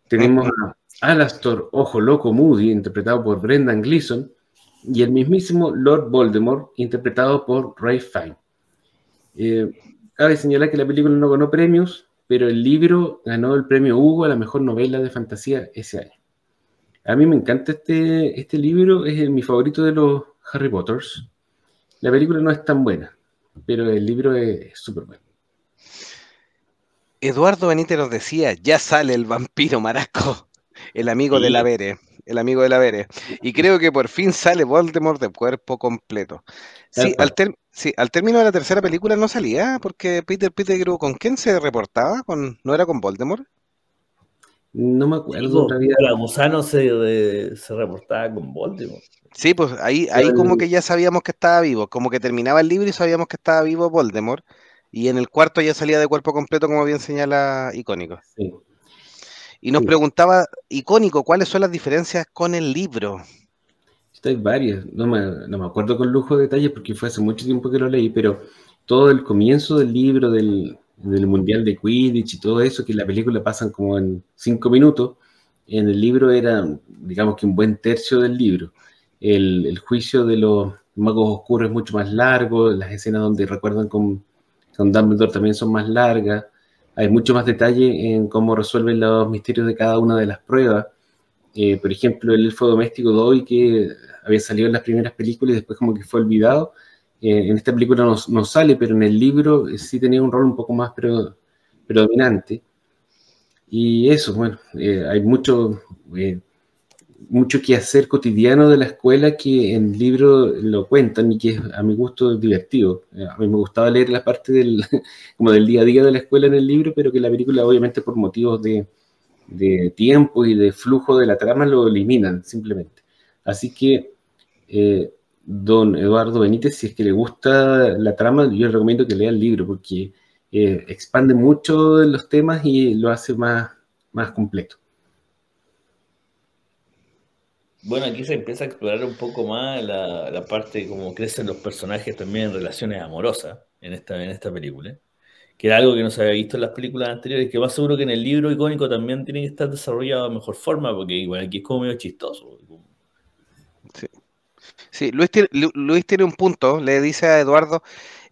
Speaker 4: Tenemos a Alastor Ojo Loco Moody, interpretado por Brendan Gleeson, y el mismísimo Lord Voldemort, interpretado por Ray Fine. Eh, cabe señalar que la película no ganó premios, pero el libro ganó el premio Hugo a la mejor novela de fantasía ese año. A mí me encanta este, este libro, es mi favorito de los Harry Potters. La película no es tan buena, pero el libro es súper bueno.
Speaker 2: Eduardo Benítez nos decía, ya sale el vampiro maraco, el amigo de la Vere, el amigo de la Vere. Y creo que por fin sale Voldemort de cuerpo completo. Sí al, sí, al, término de la tercera película no salía, porque Peter Peter ¿con quién se reportaba? ¿Con, ¿No era con Voldemort?
Speaker 4: No me acuerdo.
Speaker 3: en realidad. Gusano se, se reportaba con Voldemort.
Speaker 2: Sí, pues ahí, ahí como que ya sabíamos que estaba vivo, como que terminaba el libro y sabíamos que estaba vivo Voldemort, y en el cuarto ya salía de cuerpo completo, como bien señala Icónico. Y nos preguntaba, Icónico, ¿cuáles son las diferencias con el libro?
Speaker 4: Hay varias, no me, no me acuerdo con lujo de detalles porque fue hace mucho tiempo que lo leí, pero todo el comienzo del libro, del, del Mundial de Quidditch y todo eso, que en la película pasan como en cinco minutos, en el libro era, digamos que un buen tercio del libro. El, juicio de los magos oscuros es mucho más largo, las escenas donde recuerdan con, con Dumbledore también son más largas, hay mucho más detalle en cómo resuelven los misterios de cada una de las pruebas. Eh, por ejemplo, el elfo doméstico Dobby, que había salido en las primeras películas y después como que fue olvidado, eh, en esta película no, sale, pero en el libro sí tenía un rol un poco más predominante. Y eso, bueno, eh, hay mucho, eh, mucho que hacer cotidiano de la escuela que en el libro lo cuentan y que a mi gusto es divertido. a mí me gustaba leer la parte del, como del día a día de la escuela en el libro, pero que la película obviamente por motivos de, de tiempo y de flujo de la trama lo eliminan simplemente. Así que don Eduardo Benítez, si es que le gusta la trama, yo le recomiendo que lea el libro porque eh, expande mucho los temas y lo hace más, más completo.
Speaker 3: Bueno, aquí se empieza a explorar un poco más la, la parte de cómo crecen los personajes también en relaciones amorosas en esta, en esta película, que era algo que no se había visto en las películas anteriores, que más seguro que en el libro icónico también tiene que estar desarrollado de mejor forma, porque igual aquí es como medio chistoso.
Speaker 2: Sí, Luis tiene, Luis tiene un punto, le dice a Eduardo,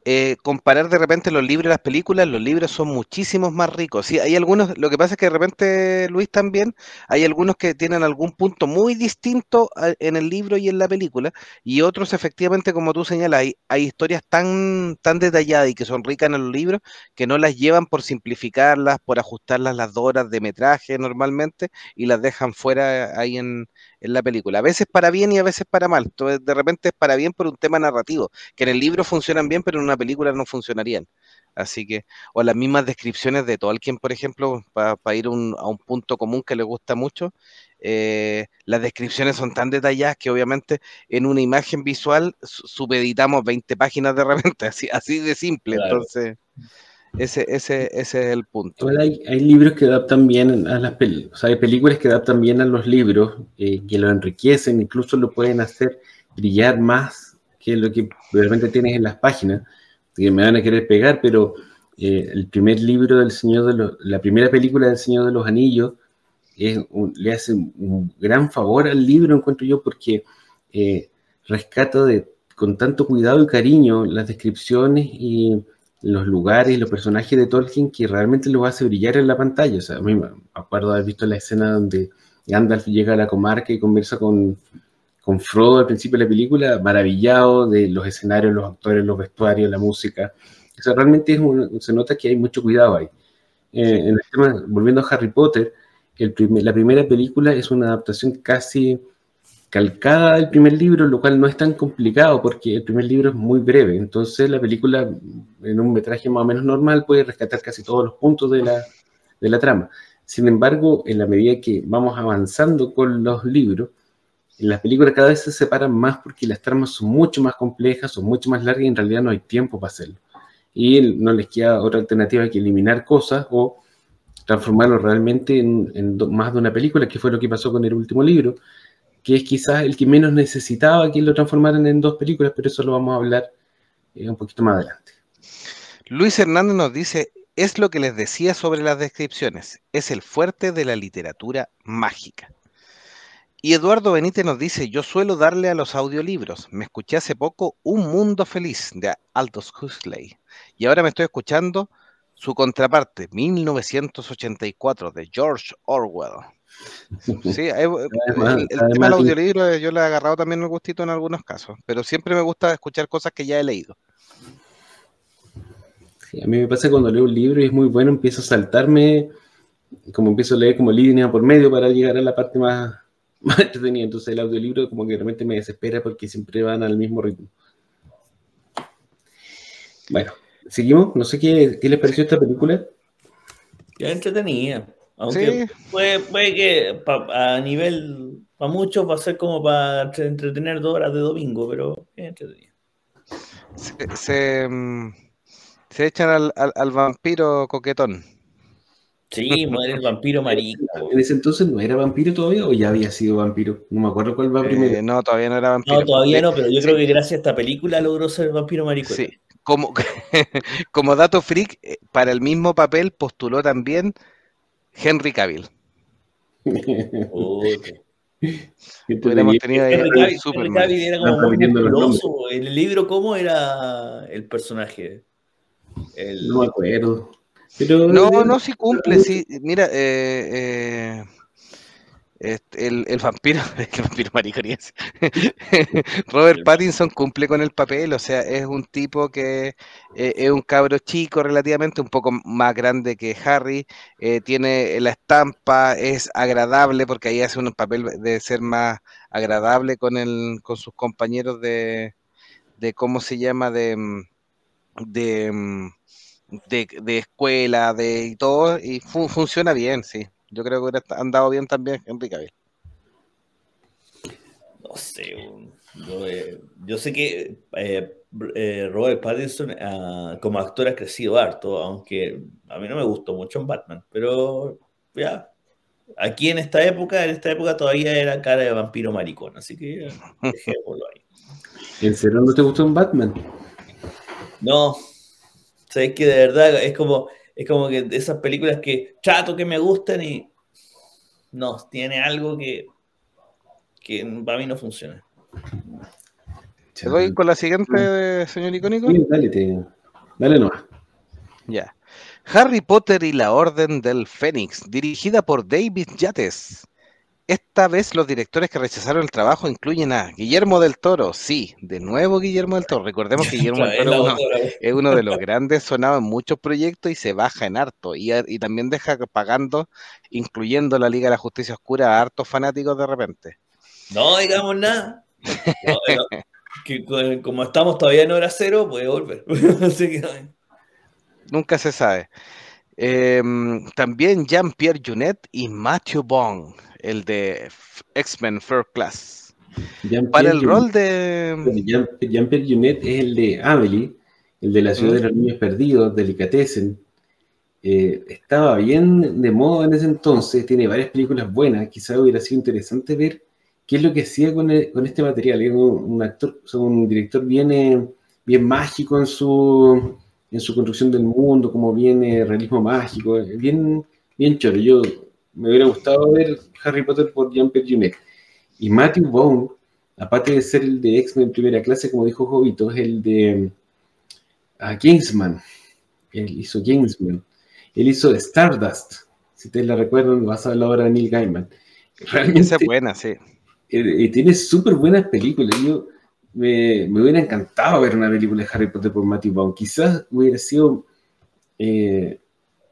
Speaker 2: eh, comparar de repente los libros y las películas, los libros son muchísimos más ricos. Sí, hay algunos, lo que pasa es que de repente, Luis también, hay algunos que tienen algún punto muy distinto en el libro y en la película, y otros efectivamente, como tú señalas, hay, historias tan, tan detalladas y que son ricas en los libros que no las llevan por simplificarlas, por ajustarlas las horas de metraje normalmente, y las dejan fuera ahí en, en la película. A veces para bien y a veces para mal. Entonces, de repente es para bien por un tema narrativo, que en el libro funcionan bien, pero en una película no funcionarían. Así que, o las mismas descripciones de Tolkien, por ejemplo, para ir a un punto común que le gusta mucho, eh, las descripciones son tan detalladas que obviamente en una imagen visual subeditamos 20 páginas de repente, así, así de simple. Entonces, ese, ese, ese, es el punto.
Speaker 4: Hay, hay, libros que adaptan bien a las películas, o sea, hay películas que adaptan bien a los libros, eh, que lo enriquecen, incluso lo pueden hacer brillar más que lo que realmente tienes en las páginas, que me van a querer pegar, pero eh, el primer libro del Señor de los, la primera película del Señor de los Anillos, le hace un gran favor al libro, encuentro yo, porque eh, rescata de, con tanto cuidado y cariño las descripciones y los lugares y los personajes de Tolkien que realmente lo hace brillar en la pantalla. O sea, a mí me acuerdo haber visto la escena donde Gandalf llega a la comarca y conversa con, con Frodo al principio de la película, maravillado de los escenarios, los actores, los vestuarios, la música. O sea, realmente es un- se nota que hay mucho cuidado ahí. Eh, en el tema, volviendo a Harry Potter, el primer- la primera película es una adaptación casi calcada del primer libro, lo cual no es tan complicado porque el primer libro es muy breve. Entonces la película, en un metraje más o menos normal, puede rescatar casi todos los puntos de la, de la trama. Sin embargo, en la medida que vamos avanzando con los libros, las películas cada vez se separan más porque las tramas son mucho más complejas, son mucho más largas y en realidad no hay tiempo para hacerlo. Y no les queda otra alternativa que eliminar cosas o transformarlo realmente en, más de una película, que fue lo que pasó con el último libro, que es quizás el que menos necesitaba que lo transformaran en dos películas, pero eso lo vamos a hablar eh, un poquito más adelante.
Speaker 2: Luis Hernández nos dice, es lo que les decía sobre las descripciones, es el fuerte de la literatura mágica. Y Eduardo Benítez nos dice, yo suelo darle a los audiolibros, me escuché hace poco Un Mundo Feliz de Aldous Huxley, y ahora me estoy escuchando su contraparte, 1984 de George Orwell. Sí, eh, el, el
Speaker 4: además
Speaker 2: tema del audiolibro eh, yo le he agarrado también el gustito en algunos casos, pero siempre me gusta escuchar cosas que ya he leído.
Speaker 4: Sí, a mí me pasa cuando leo un libro y es muy bueno, empiezo a saltarme, como empiezo a leer como línea por medio para llegar a la parte más, más entretenida. Entonces el audiolibro como que realmente me desespera porque siempre van al mismo ritmo. Bueno, seguimos. No sé qué, qué les pareció esta película.
Speaker 3: Ya entretenida. Aunque
Speaker 2: Sí.
Speaker 3: puede, puede que pa- a nivel, para muchos va a ser como para entre- entretener dos horas de domingo, pero es entretenida.
Speaker 2: Se, se, mm, se echan al, al- al vampiro coquetón.
Speaker 3: Sí, muere el vampiro marico.
Speaker 4: En ese entonces no era vampiro todavía o ya había sido vampiro. No me acuerdo cuál va
Speaker 2: Eh,
Speaker 4: primero.
Speaker 2: no, todavía no era vampiro.
Speaker 3: No, todavía no, pero yo
Speaker 2: sí.
Speaker 3: creo que gracias a esta película logró ser vampiro marico.
Speaker 2: Sí, como, como dato freak, eh, para el mismo papel postuló también Henry Cavill. Hubiéramos tenido
Speaker 3: Henry Cavill- Henry
Speaker 2: Superman.
Speaker 3: Cavill era como. En el libro, ¿cómo era el personaje? El-
Speaker 4: No me acuerdo. Pero
Speaker 2: No, no, sí cumple, sí. Mira, eh, eh, este, el, el vampiro, el vampiro mariconiense. Robert Pattinson cumple con el papel, o sea, es un tipo que eh, es un cabro chico relativamente, un poco más grande que Harry, eh, tiene la estampa, es agradable porque ahí hace un papel de ser más agradable con el, con sus compañeros de, de cómo se llama, de, mm, de, mm, de, de escuela, de y todo, y fu- funciona bien, sí. Yo creo que hubiera andado bien también Henry Cavill.
Speaker 3: No sé, yo, eh, yo sé que eh, eh, Robert Pattinson ah, como actor ha crecido harto, aunque a mí no me gustó mucho en Batman, pero ya, aquí en esta época, en esta época todavía era cara de vampiro maricón, así que dejémoslo ahí.
Speaker 4: ¿En serio no te gustó un Batman?
Speaker 3: No, sabes que de verdad es como, es como que de esas películas que trato que me gustan y no, tiene algo que, que para mí no funciona.
Speaker 2: ¿Te doy con la siguiente, señor icónico?
Speaker 4: Sí, dale, te- dale nomás.
Speaker 2: Ya. Harry Potter y la Orden del Fénix, dirigida por David Yates. Esta vez los directores que rechazaron el trabajo incluyen a Guillermo del Toro, sí, de nuevo Guillermo del Toro. Recordemos que Guillermo del Toro es uno, es uno de los grandes sonados en muchos proyectos y se baja en harto. Y, también deja pagando, incluyendo la Liga de la Justicia Oscura, a hartos fanáticos de repente.
Speaker 3: No digamos nada. No, que co- como estamos todavía en hora cero, puede volver. Así que,
Speaker 2: Nunca se sabe. Em, también Jean-Pierre Junet y Matthew Bond, el de X-Men First Class. Para el rol de...
Speaker 4: Jean- Jean-Pierre Jeunet es el de Amelie, el de la ciudad de los niños perdidos, Delicatessen. Eh, estaba bien de moda en ese entonces, tiene varias películas buenas. Quizá hubiera sido interesante ver qué es lo que hacía con, el- con este material. Es un, un actor, un director bien, eh, bien mágico en su, en su construcción del mundo, como bien eh, realismo mágico, eh, bien, bien choro. Yo me hubiera gustado ver Harry Potter por Jean-Pierre Jeunet. Y Matthew Vaughn, aparte de ser el de X-Men primera clase, como dijo Jovito, es el de ah, Kingsman. Él hizo Kingsman. Él hizo Stardust, si ustedes la recuerdan, basado en la obra de Neil Gaiman. Realmente
Speaker 2: Esa es buena, sí.
Speaker 4: eh, eh, tiene súper buenas películas. Yo me, me hubiera encantado ver una película de Harry Potter por Matthew Vaughn. Quizás hubiera sido eh,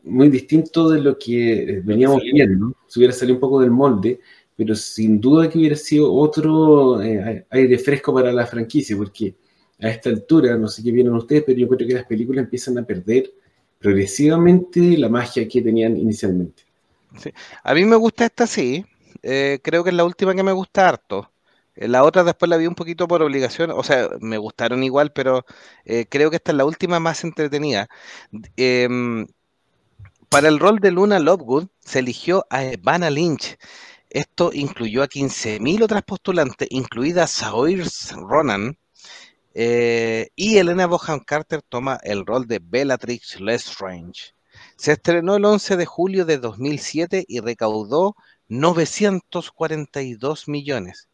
Speaker 4: muy distinto de lo que eh, veníamos
Speaker 3: salió.
Speaker 4: viendo. Se hubiera salido un poco del molde, pero sin duda que hubiera sido otro eh, aire fresco para la franquicia, porque a esta altura, no sé qué vieron ustedes, pero yo creo que las películas empiezan a perder progresivamente la magia que tenían inicialmente.
Speaker 2: A mí me gusta esta, sí. Eh, creo que es la última que me gusta harto. La otra después la vi un poquito por obligación, o sea, me gustaron igual, pero eh, creo que esta es la última más entretenida. Em, para el rol de Luna Lovegood se eligió a Evana Lynch. Esto incluyó a 15.000 otras postulantes, incluida Saoirse Ronan, eh, y Elena Bonham Carter toma el rol de Bellatrix Lestrange. Se estrenó el 11 de julio de 2007 y recaudó 942 millones.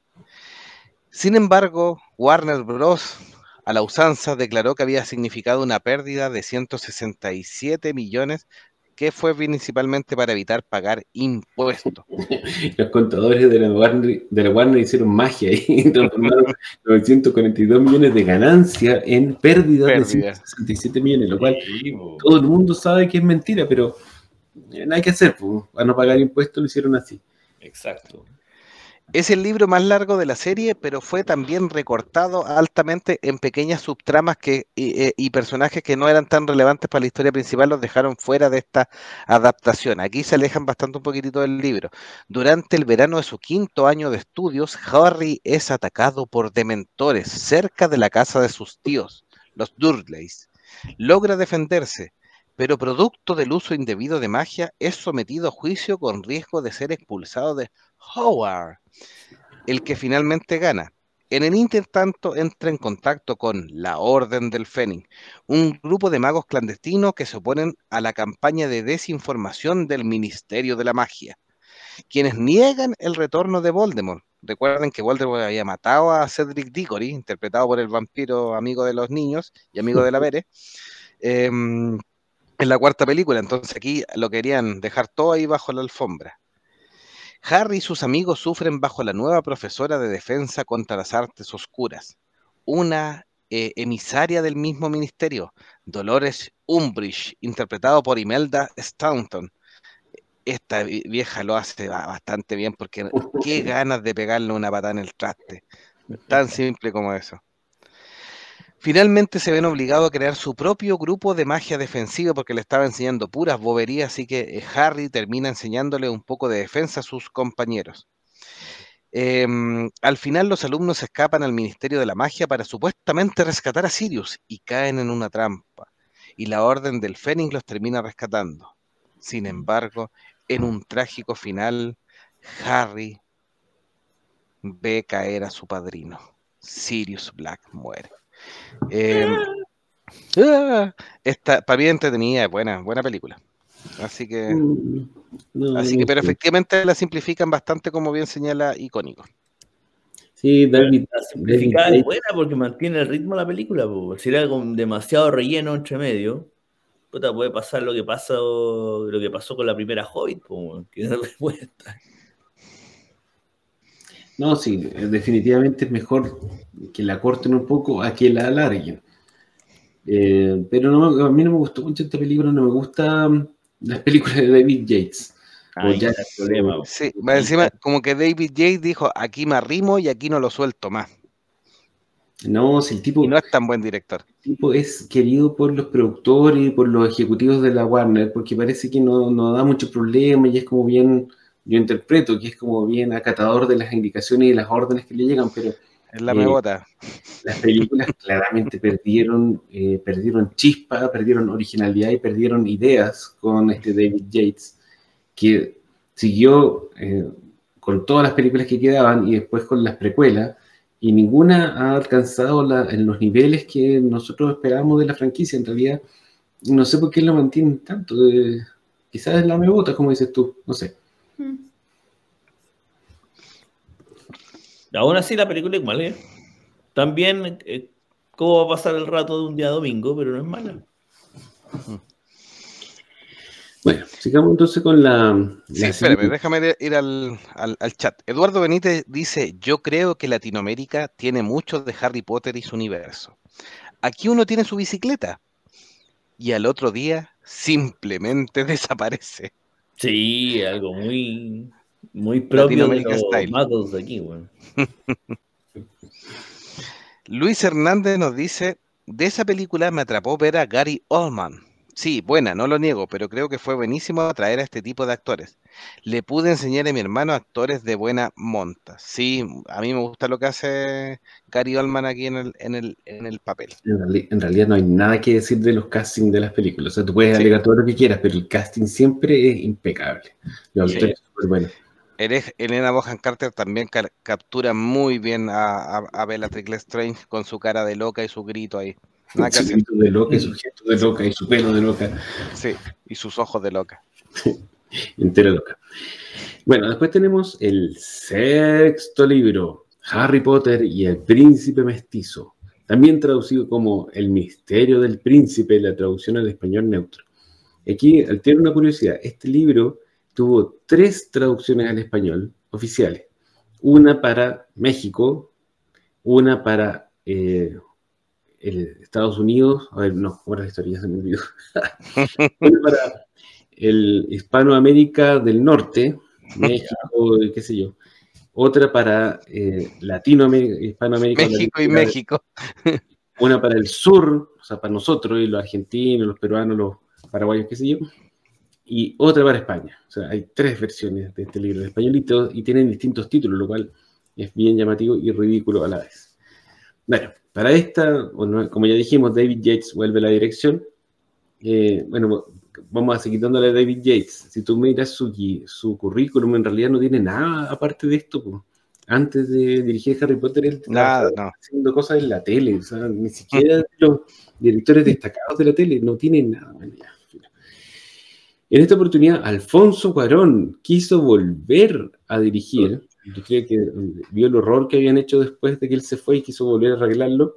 Speaker 2: Sin embargo, Warner Bros. a la usanza declaró que había significado una pérdida de 167 millones que fue principalmente para evitar pagar impuestos.
Speaker 4: Los contadores de la Warner, de la Warner hicieron magia y transformaron 942 millones de ganancia en pérdida, de
Speaker 2: Pérdida.
Speaker 4: 167 millones, lo cual
Speaker 3: Sí,
Speaker 4: todo el mundo sabe que es mentira, pero eh, nada que hacer, pues, para no pagar impuestos lo hicieron así.
Speaker 3: Exacto.
Speaker 2: Es el libro más largo de la serie, pero fue también recortado altamente en pequeñas subtramas que, y, eh, y personajes que no eran tan relevantes para la historia principal los dejaron fuera de esta adaptación. Aquí se alejan bastante un poquitito del libro. Durante el verano de su quinto año de estudios, Harry es atacado por dementores cerca de la casa de sus tíos, los Dudleys. Logra defenderse, pero producto del uso indebido de magia es sometido a juicio con riesgo de ser expulsado de Howard, el que finalmente gana. En el intertanto entra en contacto con la Orden del Fénix, un grupo de magos clandestinos que se oponen a la campaña de desinformación del Ministerio de la Magia, quienes niegan el retorno de Voldemort. Recuerden que Voldemort había matado a Cedric Diggory, interpretado por el vampiro amigo de los niños y amigo de la Vere, em, en la cuarta película. Entonces aquí lo querían dejar todo ahí bajo la alfombra. Harry y sus amigos sufren bajo la nueva profesora de defensa contra las artes oscuras, una eh, emisaria del mismo ministerio, Dolores Umbridge, interpretado por Imelda Staunton. Esta vi- vieja lo hace ba- bastante bien porque qué ganas de pegarle una patada en el traste. Tan simple como eso. Finalmente se ven obligados a crear su propio grupo de magia defensiva porque le estaba enseñando puras boberías, así que eh, Harry termina enseñándole un poco de defensa a sus compañeros. Em, al final los alumnos escapan al Ministerio de la Magia para supuestamente rescatar a Sirius y caen en una trampa. Y la Orden del Fénix los termina rescatando. Sin embargo, en un trágico final, Harry ve caer a su padrino. Sirius Black muere. Em, ah, esta, para mí entretenida, es buena, buena película. Así que,
Speaker 4: Mm, no,
Speaker 2: así
Speaker 4: no
Speaker 2: que, pero efectivamente la simplifican bastante, como bien señala Icónico.
Speaker 4: Sí, David,
Speaker 3: La simplificada
Speaker 4: David
Speaker 3: es buena porque mantiene el ritmo de la película. po. Si era con demasiado relleno entre medio, puta, puede pasar lo que pasó, lo que pasó con la primera Hobbit, po, que no.
Speaker 4: No, sí, definitivamente es mejor que la corten un poco a que la alarguen. Eh, pero no, a mí no me gustó mucho esta película, no me gustan las películas de David Yates. Ya-
Speaker 3: el problema. po.
Speaker 2: Sí, más encima, como que David Yates dijo, aquí me arrimo y aquí no lo suelto más.
Speaker 4: No, si el tipo,
Speaker 2: Y no es tan buen director.
Speaker 4: tipo es querido por los productores y por los ejecutivos de la Warner, porque parece que no, no da mucho problema y es como bien, yo interpreto que es como bien acatador de las indicaciones y las órdenes que le llegan, pero
Speaker 2: Es la
Speaker 4: Eh,
Speaker 2: mebota.
Speaker 4: las películas claramente perdieron, eh, perdieron chispa, perdieron originalidad y perdieron ideas con este David Yates, que siguió eh, con todas las películas que quedaban y después con las precuelas, y ninguna ha alcanzado la- en los niveles que nosotros esperábamos de la franquicia. En realidad, no sé por qué lo mantienen tanto. eh, quizás es la mebota, como dices tú, no sé.
Speaker 3: Aún así, la película es mala. ¿eh? También, eh, ¿cómo va a pasar el rato de un día domingo? Pero no es mala.
Speaker 4: Bueno, sigamos entonces con la.
Speaker 2: Sí, espérame,
Speaker 4: siguiente.
Speaker 2: déjame ir al, al- al chat. Eduardo Benítez dice, yo creo que Latinoamérica tiene mucho de Harry Potter y su universo. Aquí uno tiene su bicicleta y al otro día simplemente desaparece.
Speaker 3: Sí, algo muy, muy propio de los magos de aquí, weón.
Speaker 2: Luis Hernández nos dice, de esa película me atrapó ver a Gary Oldman. Sí, buena, no lo niego, pero creo que fue buenísimo atraer a este tipo de actores. Le pude enseñar a mi hermano actores de buena monta. Sí, a mí me gusta lo que hace Gary Oldman aquí en el, en el, en el papel.
Speaker 4: En, reali- en realidad no hay nada que decir de los castings de las películas. O sea, tú puedes
Speaker 2: Sí.
Speaker 4: alegar todo lo que quieras, pero el casting siempre es impecable. Los
Speaker 2: Sí.
Speaker 4: actores súper buenos.
Speaker 2: Elena Elena Bohan Carter también ca- captura muy bien a, a, a Bellatrix Lestrange con su cara de loca y su grito ahí. Nada que
Speaker 4: Su
Speaker 2: hacer.
Speaker 4: grito de loca y su gesto de loca y su pelo de loca.
Speaker 2: Sí, y sus ojos de loca.
Speaker 4: entera loca. Bueno, después tenemos el sexto libro, Harry Potter y el príncipe mestizo, también traducido como El misterio del príncipe, la traducción al español neutro. Aquí tiene una curiosidad, este libro tuvo tres traducciones al español oficiales, una para México, una para eh, el Estados Unidos, a ver, no, ¿cómo era la historia? Ya se me olvidó. una para el Hispanoamérica del Norte, México, qué sé yo. Otra para eh, Latinoamérica, Hispanoamérica.
Speaker 2: México y México.
Speaker 4: Una para el sur, o sea, para nosotros, y los argentinos, los peruanos, los paraguayos, qué sé yo. Y otra para España. O sea, hay tres versiones de este libro en español y, todos- y tienen distintos títulos, lo cual es bien llamativo y ridículo a la vez. Bueno, para esta, bueno, como ya dijimos, David Yates vuelve a la dirección. Eh, bueno, vamos a seguir dándole a David Yates. Si tú miras su, currículum, en realidad no tiene nada aparte de esto. Antes de dirigir Harry Potter, él
Speaker 2: Nada, no.
Speaker 4: haciendo cosas en la tele. O sea, ni siquiera los directores destacados de la tele no tiene nada. En esta oportunidad, Alfonso Cuarón quiso volver a dirigir. Yo creo que eh, vio el horror que habían hecho después de que él se fue y quiso volver a arreglarlo.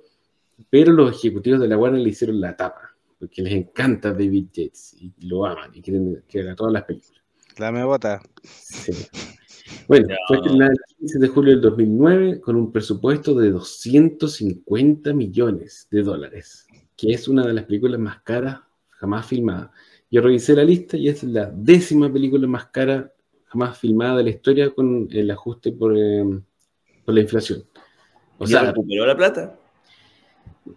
Speaker 4: Pero los ejecutivos de la Warner le hicieron la tapa, porque les encanta David Yates y lo aman y quieren que haga todas las películas.
Speaker 2: La me bota.
Speaker 4: Sí. Bueno,
Speaker 3: Ya.
Speaker 4: fue estrenada el 15 de julio del 2009 con un presupuesto de 250 millones de dólares, que es una de las películas más caras jamás filmadas. Yo revisé la lista y es la décima película más cara jamás filmada de la historia con el ajuste por, eh, por la inflación. O
Speaker 3: ¿Ya
Speaker 4: sea,
Speaker 3: recuperó la plata?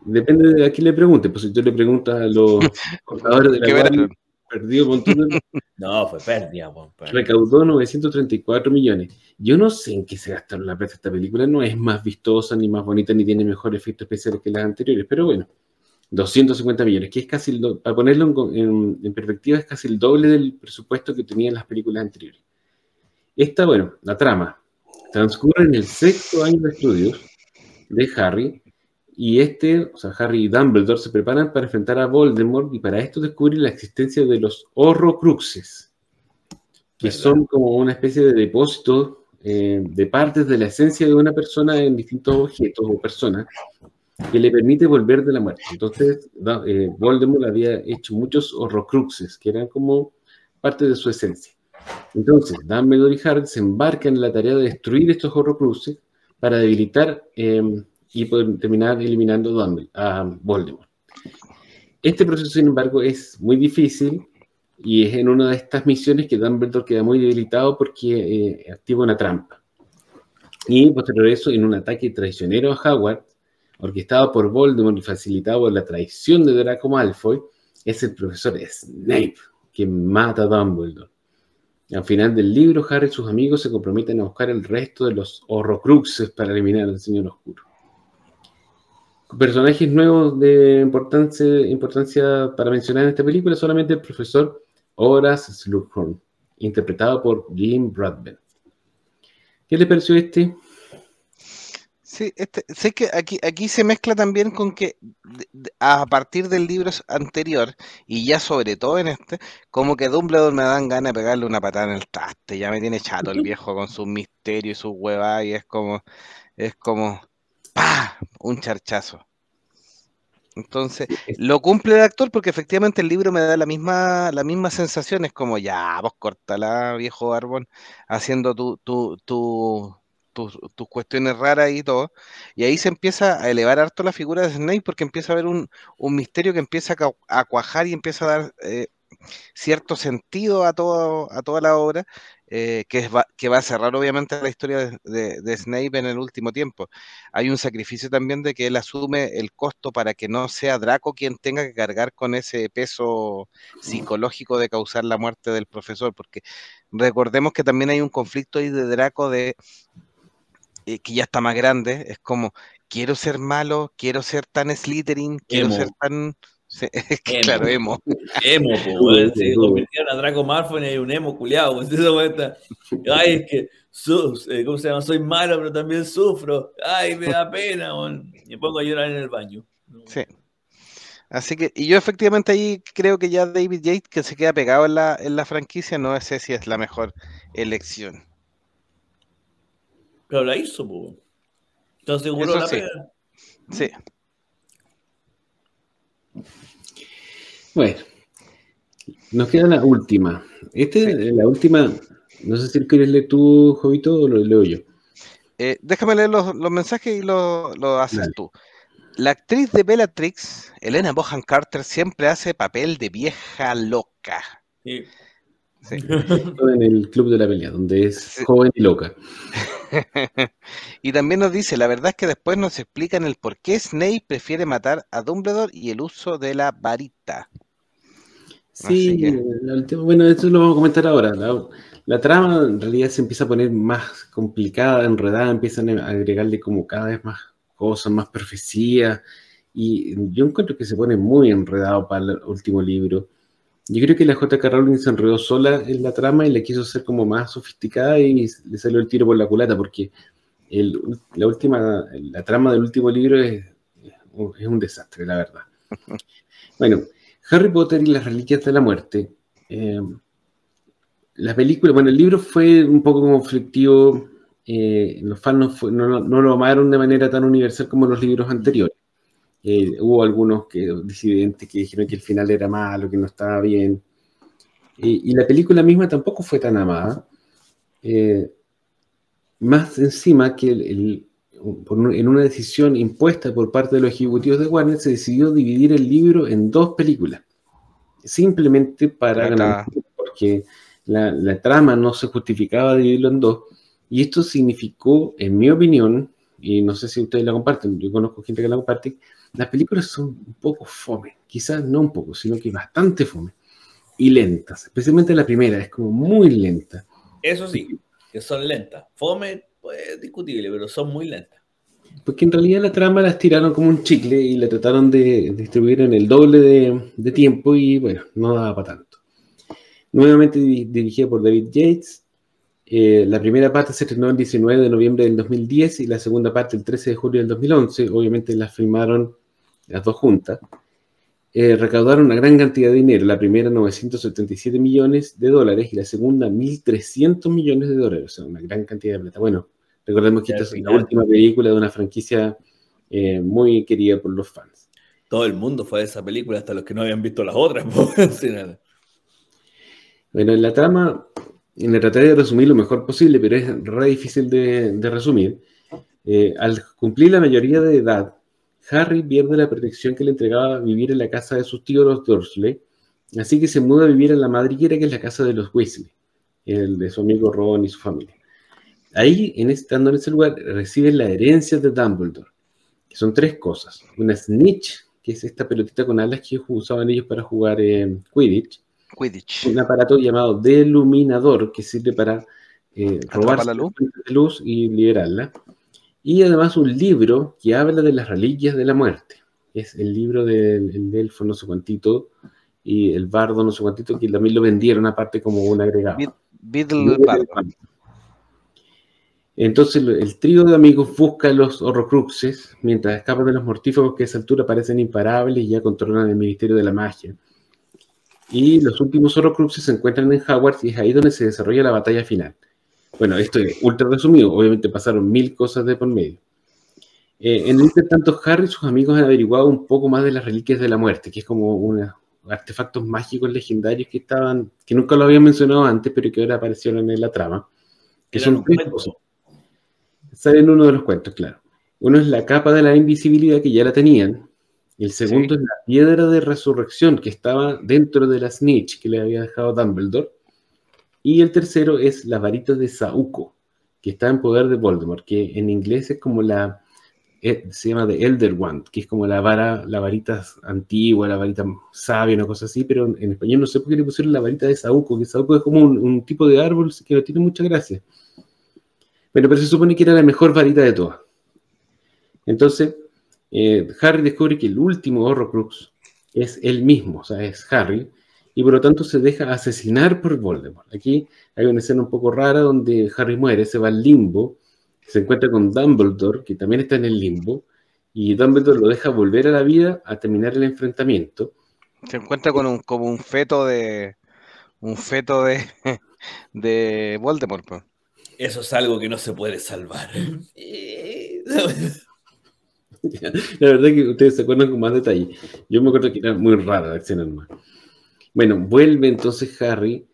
Speaker 4: depende de a quién le preguntes. Pues si tú le preguntas a los contadores de la
Speaker 2: ¿Qué
Speaker 4: Warner,
Speaker 2: verán?
Speaker 4: perdió un montón de
Speaker 3: No, fue pérdida,
Speaker 4: recaudó 934 millones. Yo no sé en qué se gastaron la plata esta película, no es más vistosa, ni más bonita, ni tiene mejores efectos especiales que las anteriores, pero bueno, 250 millones, que es casi, el do- para ponerlo en, co- en- en perspectiva, es casi el doble del presupuesto que tenían las películas anteriores. Esta, bueno, la trama transcurre en el sexto año de estudios de Harry, y este, o sea, Harry y Dumbledore se preparan para enfrentar a Voldemort y para esto descubrir la existencia de los Horrocruxes, que
Speaker 3: ¿Verdad?
Speaker 4: son como una especie de depósito eh, de partes de la esencia de una persona en distintos objetos o personas que le permite volver de la muerte. Entonces, eh, Voldemort había hecho muchos Horrocruxes, que eran como parte de su esencia. Entonces, Dumbledore y Harry se embarcan en la tarea de destruir estos Horrocruxes para debilitar eh, y poder terminar eliminando a Voldemort. Este proceso, sin embargo, es muy difícil y es en una de estas misiones que Dumbledore queda muy debilitado porque eh, activa una trampa. Y posterior a eso, en un ataque traicionero a Howard, orquestado por Voldemort y facilitado por la traición de Draco Malfoy, es el profesor Snape quien mata a Dumbledore. Al final del libro, Harry y sus amigos se comprometen a buscar el resto de los Horrocruxes para eliminar al Señor Oscuro. Personajes nuevos de importancia, para mencionar en esta película, solamente el profesor Horace Slughorn, interpretado por Jim Broadbent. ¿Qué le pareció este?
Speaker 2: Sí, este, sé que aquí, aquí se mezcla también con que a partir del libro anterior, y ya sobre todo en este, como que Dumbledore me dan ganas de pegarle una patada en el traste, ya me tiene chato el viejo con sus misterios y sus huevas, y es como, es como, ¡pah! un charchazo. Entonces, lo cumple el actor porque efectivamente el libro me da la misma, la misma sensación, es como, ya, vos cortala, viejo Arbón, haciendo tu, tu, tu, tus, cuestiones raras y todo. Y ahí se empieza a elevar harto la figura de Snake porque empieza a haber un, un misterio que empieza a, cuajar y empieza a dar eh, cierto sentido a, todo, a toda la obra, eh, que, va, que va a cerrar obviamente la historia de, Snape en el último tiempo. Hay un sacrificio también de que él asume el costo para que no sea Draco quien tenga que cargar con ese peso psicológico de causar la muerte del profesor, porque recordemos que también hay un conflicto ahí de Draco de eh, que ya está más grande, es como, quiero ser malo, quiero ser tan Slytherin, quiero
Speaker 3: Emo.
Speaker 2: ser tan... Sí, es que
Speaker 3: Emo.
Speaker 2: claro, emo.
Speaker 3: Emo, weón. Se convirtieron a Draco Malfoy en un emo culiado. Pues Ay, es que, su- eh, ¿cómo se llama? Soy malo, pero también sufro. Ay, me da pena, weón. Me pongo a llorar en el baño.
Speaker 2: Sí. Así que, y yo efectivamente ahí creo que ya David Yates, que se queda pegado en la, en la franquicia, no sé si es la mejor elección.
Speaker 3: Pero la hizo, po. Entonces seguro
Speaker 2: Eso
Speaker 3: la
Speaker 2: sí.
Speaker 3: pega.
Speaker 2: Sí.
Speaker 4: Bueno, nos queda la última. Esta es la última, no sé si quieres leer tú, Jovito, o lo leo yo.
Speaker 2: Eh, déjame leer los, los mensajes y lo, lo haces
Speaker 4: Dale.
Speaker 2: tú. La actriz de Bellatrix, Elena Bohan Carter, siempre hace papel de vieja loca.
Speaker 3: Sí.
Speaker 2: Sí.
Speaker 4: En el Club de la Pelea, donde es
Speaker 2: Sí.
Speaker 4: joven y loca.
Speaker 2: y también nos dice, la verdad es que después nos explican el por qué Snape prefiere matar a Dumbledore y el uso de la varita.
Speaker 4: Sí,
Speaker 2: que-
Speaker 4: la última- bueno, esto lo vamos a comentar ahora. La, la trama en realidad se empieza a poner más complicada, enredada, empiezan a agregarle como cada vez más cosas, más profecías. Y yo encuentro que se pone muy enredado para el último libro. Yo creo que la J.K. Rowling se enredó sola en la trama y la quiso hacer como más sofisticada y le salió el tiro por la culata porque el- la última, la trama del último libro es, es un desastre, la verdad. Bueno, Harry Potter y las Reliquias de la Muerte. eh, la película, bueno, el libro fue un poco conflictivo. eh, los fans no, fue- no- no- no lo amaron de manera tan universal como los libros anteriores. Eh, hubo algunos que, disidentes que dijeron que el final era malo, que no estaba bien. Eh, y la película misma tampoco fue tan amada. Eh, más encima que el- el- un- en una decisión impuesta por parte de los ejecutivos de Warner, se decidió dividir el libro en dos películas. Simplemente para ganar, porque la, la trama no se justificaba dividirlo en dos. Y esto significó, en mi opinión, y no sé si ustedes la comparten, yo conozco gente que la comparte, las películas son un poco fome, quizás no un poco, sino que bastante fome y lentas, especialmente la primera, es como muy lenta.
Speaker 3: Eso sí, que son lentas. Fome, pues discutible, pero son muy lentas.
Speaker 4: Porque en realidad la trama la estiraron como un chicle y la trataron de distribuir en el doble de, de tiempo y bueno, no daba para tanto. Nuevamente di- dirigida por David Yates. Eh, la primera parte se estrenó el 19 de noviembre del 2010 y la segunda parte el 13 de julio del 2011. Obviamente las filmaron las dos juntas. Eh, recaudaron una gran cantidad de dinero. La primera 977 millones de dólares y la segunda 1.300 millones de dólares. O sea, una gran cantidad de plata. Bueno, recordemos que esta es la última película de una franquicia eh, muy querida por los fans.
Speaker 3: Todo el mundo fue a esa película, hasta los que no habían visto las otras.
Speaker 4: Bueno, en la trama, en la trataré de resumir lo mejor posible, pero es re difícil de, resumir. Eh, al cumplir la mayoría de edad, Harry pierde la protección que le entregaba vivir en la casa de sus tíos los Dursley, así que se muda a vivir a la madriguera que es la casa de los Weasley, el de su amigo Ron y su familia. Ahí, en estando en ese lugar, reciben la herencia de Dumbledore, que son tres cosas. Una snitch, que es esta pelotita con alas que usaban ellos para jugar eh, Quidditch,
Speaker 2: Quidditch.
Speaker 4: un aparato llamado deluminador que sirve para eh,
Speaker 2: ¿Atrapar
Speaker 4: robar
Speaker 2: la luz?
Speaker 4: luz y liberarla. Y además un libro que habla de las reliquias de la muerte. Es el libro del el elfo no sé cuantito y el bardo no sé cuantito, que también lo vendieron aparte como un agregado.
Speaker 2: Bid- Biddle Bardo.
Speaker 4: Entonces el trío de amigos busca los horrocruxes mientras escapan de los mortífagos que a esa altura parecen imparables y ya controlan el Ministerio de la Magia. Y los últimos horrocruxes se encuentran en Hogwarts y es ahí donde se desarrolla la batalla final. Bueno, esto es ultra resumido, obviamente pasaron mil cosas de por medio. Eh, en el tanto Harry y sus amigos han averiguado un poco más de las reliquias de la muerte, que es como unos artefactos mágicos legendarios que estaban, que nunca lo habían mencionado antes, pero que ahora aparecieron en la trama. Que son tres cosas. Salen uno de los cuentos, claro. Uno es la capa de la invisibilidad que ya la tenían. Y el segundo es la piedra de resurrección que estaba dentro de la snitch que le había dejado Dumbledore. Y el tercero es la varita de Sauco, que está en poder de Voldemort, que en inglés es como la, eh, se llama The Elder Wand, que es como la vara, la varita antigua, la varita sabia, una cosa así, pero en español no sé por qué le pusieron la varita de Sauco, que Sauco es como un, tipo de árbol que no tiene mucha gracia. Pero, pero se supone que era la mejor varita de todas. Entonces, eh, Harry descubre que el último Horrocrux es él mismo, o sea, es Harry, y por lo tanto se deja asesinar por Voldemort. Aquí hay una escena un poco rara donde Harry muere, se va al limbo, se encuentra con Dumbledore, que también está en el limbo, y Dumbledore lo deja volver a la vida a terminar el enfrentamiento.
Speaker 2: Se encuentra con un, como un feto de un feto de, de Voldemort.
Speaker 3: Eso es algo que no se puede salvar.
Speaker 4: La verdad es que ustedes se acuerdan con más detalle. Yo me acuerdo que era muy rara la escena nomás. Bueno, vuelve entonces Harry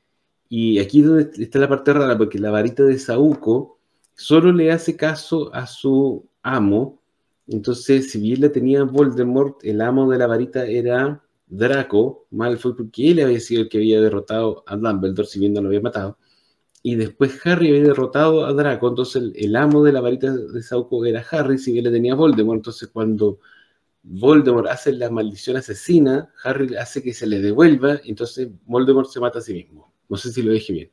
Speaker 4: y aquí donde está la parte rara, porque la varita de Saúco solo le hace caso a su amo. Entonces, si bien la tenía Voldemort, el amo de la varita era Draco, Malfoy, porque él había sido el que había derrotado a Dumbledore, si bien no lo había matado. Y después Harry había derrotado a Draco, entonces el, amo de la varita de Sauco era Harry, si bien le tenía Voldemort. Entonces, cuando Voldemort hace la maldición asesina, Harry hace que se le devuelva, entonces Voldemort se mata a sí mismo. No sé si lo dije bien.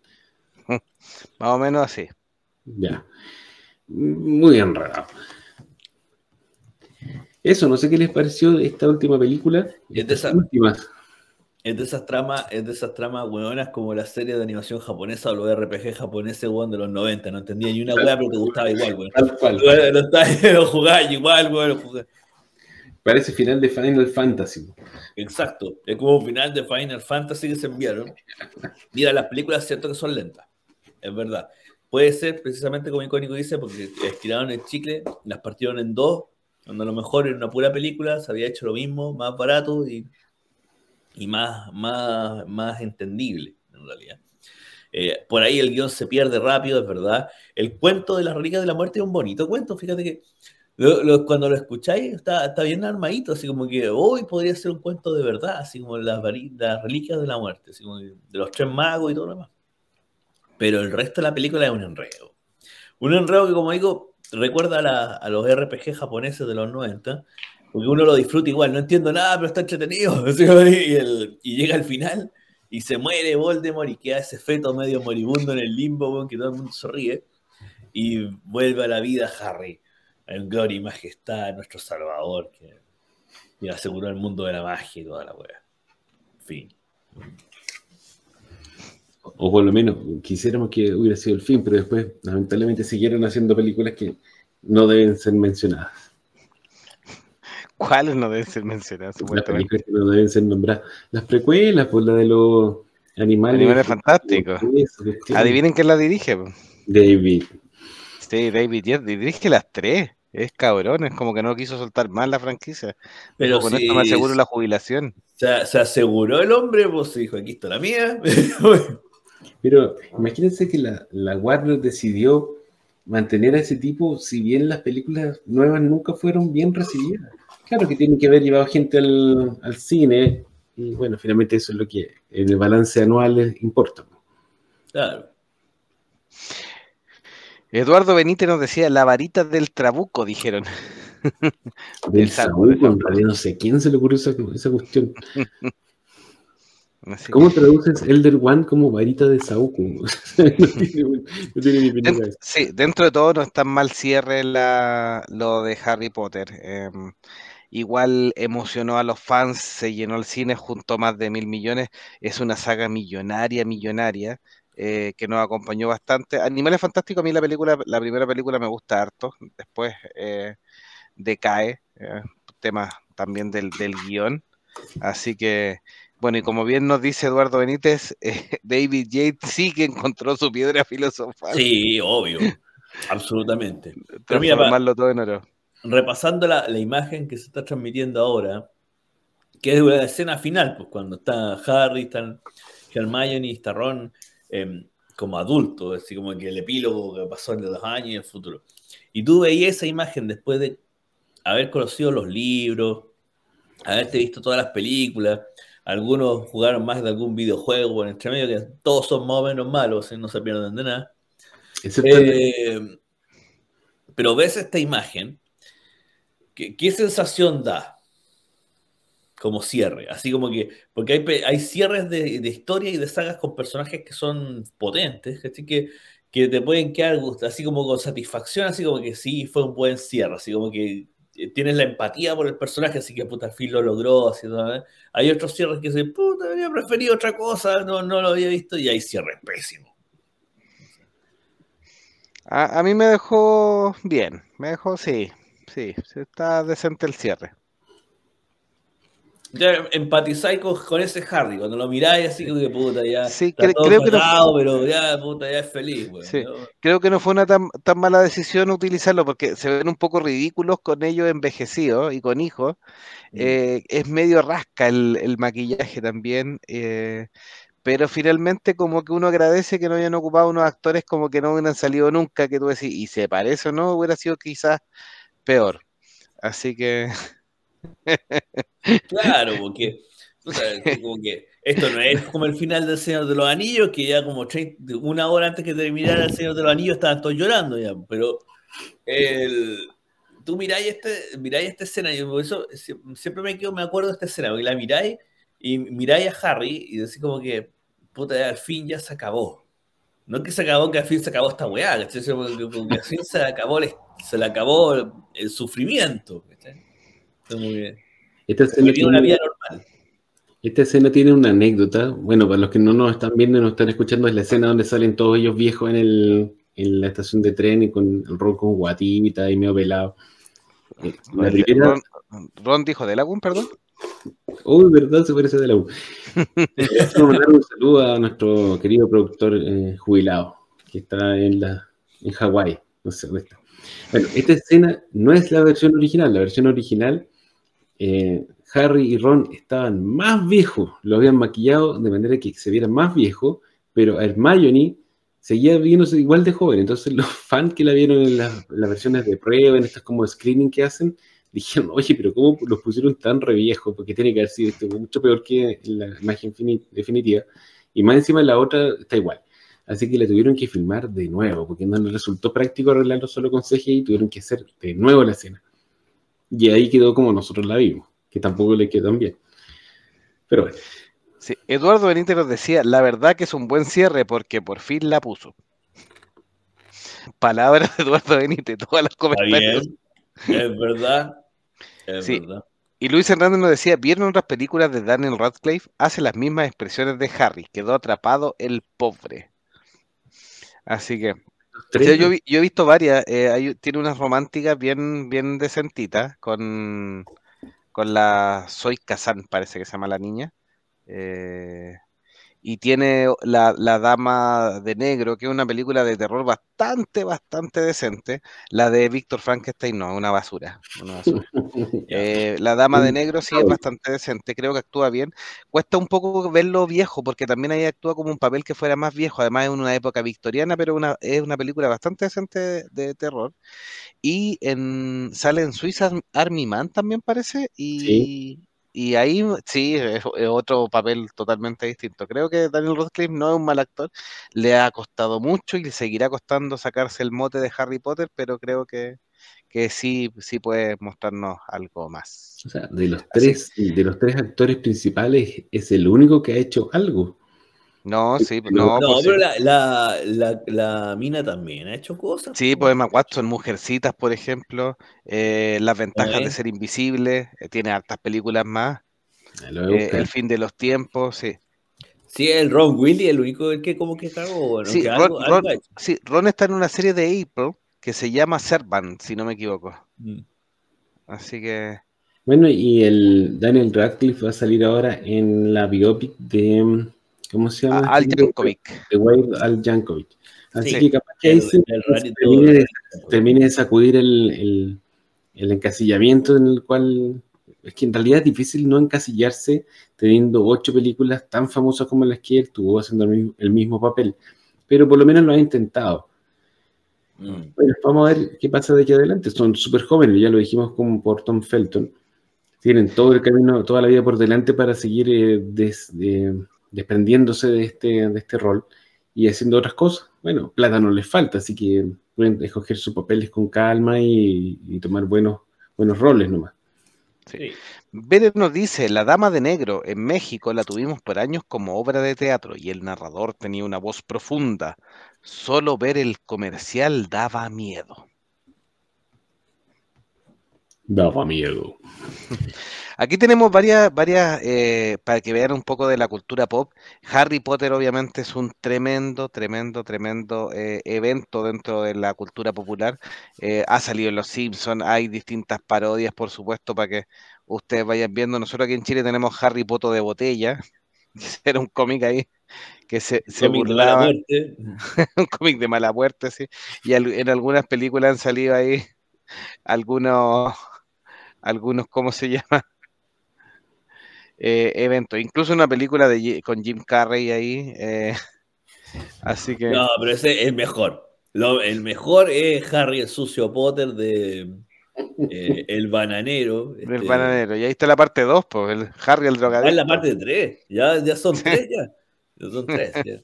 Speaker 2: Más o menos así.
Speaker 4: Ya. Muy enredado. Eso, no sé qué les pareció de esta última película.
Speaker 3: Es de esas últimas. Es de esas tramas, es de esas tramas hueonas como la serie de animación japonesa o los RPG japoneses, weón, de los 90. No entendía ni una weá, pero te gustaba igual, weón. Tal cual. Lo, jugaba igual, weón.
Speaker 4: Parece final de Final Fantasy.
Speaker 3: Exacto. Es como final de Final Fantasy que se enviaron. Mira, las películas, cierto que son lentas. Es verdad. Puede ser precisamente como Icónico dice, porque estiraron el chicle, las partieron en dos, cuando a lo mejor en una pura película se había hecho lo mismo, más barato y, y más, más, más entendible, en realidad. Eh, por ahí el guion se pierde rápido, es verdad. El cuento de las reliquias de la muerte es un bonito cuento, fíjate que cuando lo escucháis está, está, bien armadito, así como que hoy podría ser un cuento de verdad, así como las, las reliquias de la muerte, así como de los tres magos y todo lo demás pero el resto de la película es un enredo. Un enredo que, como digo, recuerda a, los RPG japoneses de los 90, porque uno lo disfruta igual, no entiendo nada, pero está entretenido. Y, llega al final y se muere Voldemort y queda ese feto medio moribundo en el limbo, que todo el mundo se ríe, y vuelve a la vida Harry, en gloria y majestad, nuestro salvador, que, aseguró el mundo de la magia y toda la wea. Fin
Speaker 4: o por lo menos quisiéramos que hubiera sido el fin, pero después lamentablemente siguieron haciendo películas que no deben ser mencionadas.
Speaker 2: ¿Cuáles no deben ser mencionadas?
Speaker 4: Las películas que no deben ser nombradas. Las precuelas, por pues, la de los animales.
Speaker 2: Animales fantásticos. Adivinen quién la dirige.
Speaker 4: David.
Speaker 2: Sí, David dirige las tres. Es cabrón, es como que no quiso soltar más la franquicia. Pero con esto me aseguro la jubilación.
Speaker 3: Se, se aseguró el hombre, pues dijo, aquí está la mía.
Speaker 4: Pero imagínense que la, Warner decidió mantener a ese tipo, si bien las películas nuevas nunca fueron bien recibidas. Claro que tienen que haber llevado gente al, cine, y bueno, finalmente eso es lo que en el balance anual importa. Claro.
Speaker 2: Eduardo Benítez nos decía la varita del trabuco, dijeron.
Speaker 4: Del trabuco, en realidad no sé quién se le ocurrió esa, esa cuestión. ¿Cómo traduces Elder One como varita de Sauco?
Speaker 2: sí, dentro de todo no es tan mal cierre la, lo de Harry Potter. Em, igual emocionó a los fans, se llenó el cine junto a más de mil millones. Es una saga millonaria, millonaria, eh, que nos acompañó bastante. Animales Fantásticos, a mí la película, la primera película me gusta harto, después eh, decae, eh, tema también del, del guion. Así que bueno, y como bien nos dice Eduardo Benítez, eh, David Yates sí que encontró su piedra filosofal.
Speaker 3: Sí, obvio. Absolutamente.
Speaker 2: Pero mira, para, todo en oro.
Speaker 3: Repasando la, la imagen que se está transmitiendo ahora, que es la escena final, pues cuando está Harry, están Hermione y está Ron eh, como adultos, así como que el epílogo que pasó en los años y el futuro. Y tú veías esa imagen después de haber conocido los libros, haberte visto todas las películas, algunos jugaron más de algún videojuego en entre medio, que todos son más o menos malos, no se pierden de nada. Eh, pero ves esta imagen, ¿qué, ¿qué, sensación da? Como cierre, así como que, porque hay, hay cierres de, de, historia y de sagas con personajes que son potentes, que, te pueden quedar así como con satisfacción, así como que sí, fue un buen cierre, así como que eh, tienes la empatía por el personaje, así que puta, Phil lo logró. Así, ¿no? Hay otros cierres que dicen, puta, habría preferido otra cosa, no, no lo había visto, y hay cierres pésimos.
Speaker 2: A, a, mí me dejó bien, me dejó, sí, sí, está decente el cierre.
Speaker 3: Ya empatizáis con, con, ese Harry, cuando lo miráis así que puta, ya
Speaker 2: sí, está cre todo creo
Speaker 3: que no, pero ya, puta, ya es feliz. Bueno,
Speaker 2: sí, ¿no? Creo que no fue una tan, tan, mala decisión utilizarlo porque se ven un poco ridículos con ellos envejecidos y con hijos. Mm. Eh, es medio rasca el, el maquillaje también. Eh, pero finalmente como que uno agradece que no hayan ocupado unos actores como que no hubieran salido nunca, que tú decís, y se parece o no, hubiera sido quizás peor. Así que...
Speaker 3: claro, porque, como que esto no es como el final del Señor de los Anillos, que ya como 30, una hora antes que terminara el Señor de los Anillos estaban todos llorando ya, pero el, tú miráis, este, miráis esta escena, y por eso siempre me, quedo, me acuerdo de esta escena, porque la miráis y miráis a Harry y decís como que, puta, al fin ya se acabó. No es que se acabó, que al fin se acabó esta weá, que al fin se acabó, el, se le acabó el, el sufrimiento, ¿cachai? Muy bien.
Speaker 4: Esta escena, tiene,
Speaker 3: una vida normal.
Speaker 4: esta escena tiene una anécdota. Bueno, para los que no nos están viendo y nos están escuchando, es la escena donde salen todos ellos viejos en, el, en la estación de tren y con el rol con guatita y medio pelado.
Speaker 2: Eh, la primera... Ron, Ron dijo de Lagoon, perdón.
Speaker 4: Uy, verdad, se parece de la U. Quiero mandar un saludo a nuestro querido productor eh, jubilado, que está en, la, en Hawái. No sé dónde está. Bueno, esta escena no es la versión original. La versión original, eh, Harry y Ron estaban más viejos, lo habían maquillado de manera que se viera más viejo, pero Hermione seguía viéndose igual de joven. Entonces, los fans que la vieron en las, las versiones de prueba, en estas como screening que hacen, dijeron, oye, pero ¿cómo los pusieron tan reviejo? Porque tiene que haber sido esto mucho peor que la imagen definitiva. Y más encima la otra está igual. Así que la tuvieron que filmar de nuevo, porque no les resultó práctico arreglarlo solo con CGI y tuvieron que hacer de nuevo la escena. Y ahí quedó como nosotros la vimos, que tampoco le quedó tan bien. Pero bueno.
Speaker 2: Sí, Eduardo Benítez nos decía, la verdad que es un buen cierre porque por fin la puso. Palabras de Eduardo Benítez, todas las comentarios.
Speaker 3: Es verdad. Es
Speaker 2: sí.
Speaker 3: verdad.
Speaker 2: Y Luis Hernández nos decía, ¿vieron otras películas de Daniel Radcliffe? Hace las mismas expresiones de Harry, quedó atrapado el pobre. Así que, o sea, yo, yo, he visto varias, eh, hay, tiene unas románticas bien, bien decentitas con, con la Soy Kazan, parece que se llama la niña. Eh, y tiene la, la, Dama de Negro, que es una película de terror bastante, bastante decente. La de Víctor Frankenstein no, una basura. Una basura. eh, la Dama de Negro sí es bastante decente, creo que actúa bien. Cuesta un poco verlo viejo, porque también ahí actúa como un papel que fuera más viejo, además es una época victoriana, pero una, es una película bastante decente de, de terror. Y en, sale en Suiza Army Man también parece, y...
Speaker 4: Sí.
Speaker 2: Y ahí sí, es, es, otro papel totalmente distinto. Creo que Daniel Radcliffe no es un mal actor, le ha costado mucho y le seguirá costando sacarse el mote de Harry Potter, pero creo que, que sí, sí puede mostrarnos algo más.
Speaker 4: O sea, de los tres, de los tres actores principales, es el único que ha hecho algo.
Speaker 2: No, sí, no,
Speaker 3: no
Speaker 2: pues
Speaker 3: pero
Speaker 2: sí.
Speaker 3: la, la, la, la, mina también ha hecho cosas.
Speaker 2: Sí, pues Emma Watson, Mujercitas, por ejemplo, eh, Las ventajas ¿Eh? de ser invisible, eh, tiene hartas películas más. Eh, el fin de los tiempos, sí.
Speaker 3: Sí, el Ron Willy, el único que como que cagó. Bueno,
Speaker 2: sí,
Speaker 3: que
Speaker 2: Ron,
Speaker 3: algo,
Speaker 2: Ron,
Speaker 3: algo
Speaker 2: sí, Ron, está en una serie de April que se llama Servant, si no me equivoco.
Speaker 3: Mm.
Speaker 2: Así que...
Speaker 4: Bueno, y el Daniel Radcliffe va a salir ahora en la biopic de ¿Cómo se llama?
Speaker 2: Al Jankovic.
Speaker 4: De Wade Al Jankovic. Así sí, que capaz que ahí se, termine, de, termine, de, sacudir el, el, el encasillamiento en el cual es que en realidad es difícil no encasillarse teniendo ocho películas tan famosas como las que él tuvo haciendo el mismo, papel, pero por lo menos lo ha intentado. Mm. Bueno, vamos a ver qué pasa de aquí adelante. Son súper jóvenes, ya lo dijimos como por Tom Felton. Tienen todo el camino, toda la vida por delante para seguir eh, desprendiéndose de este, de este rol y haciendo otras cosas. Bueno, plata no les falta, así que pueden escoger sus papeles con calma y, tomar buenos, buenos roles nomás.
Speaker 2: Sí. nos dice, La Dama de Negro en México la tuvimos por años como obra de teatro y el narrador tenía una voz profunda. Solo ver el comercial daba miedo.
Speaker 4: Daba miedo.
Speaker 2: Aquí tenemos varias, varias eh, para que vean un poco de la cultura pop. Harry Potter obviamente es un tremendo, tremendo, tremendo eh, evento dentro de la cultura popular. Eh, ha salido en Los Simpsons, hay distintas parodias, por supuesto, para que ustedes vayan viendo. Nosotros aquí en Chile tenemos Harry Potter de botella. Era un cómic ahí que se, se burlaba. un cómic de mala muerte, sí. Y en algunas películas han salido ahí algunos, algunos, ¿cómo se llama? eh, evento. Incluso una película de, con Jim Carrey ahí. Eh, así que.
Speaker 3: No, pero ese es el mejor. el mejor es Harry el sucio Potter de eh, El Bananero.
Speaker 2: El este, Bananero. Y ahí está la parte 2, pues, el Harry el drogadicto. Ah,
Speaker 3: es la parte 3. Ya, ya son 3 ya. ya. son 3.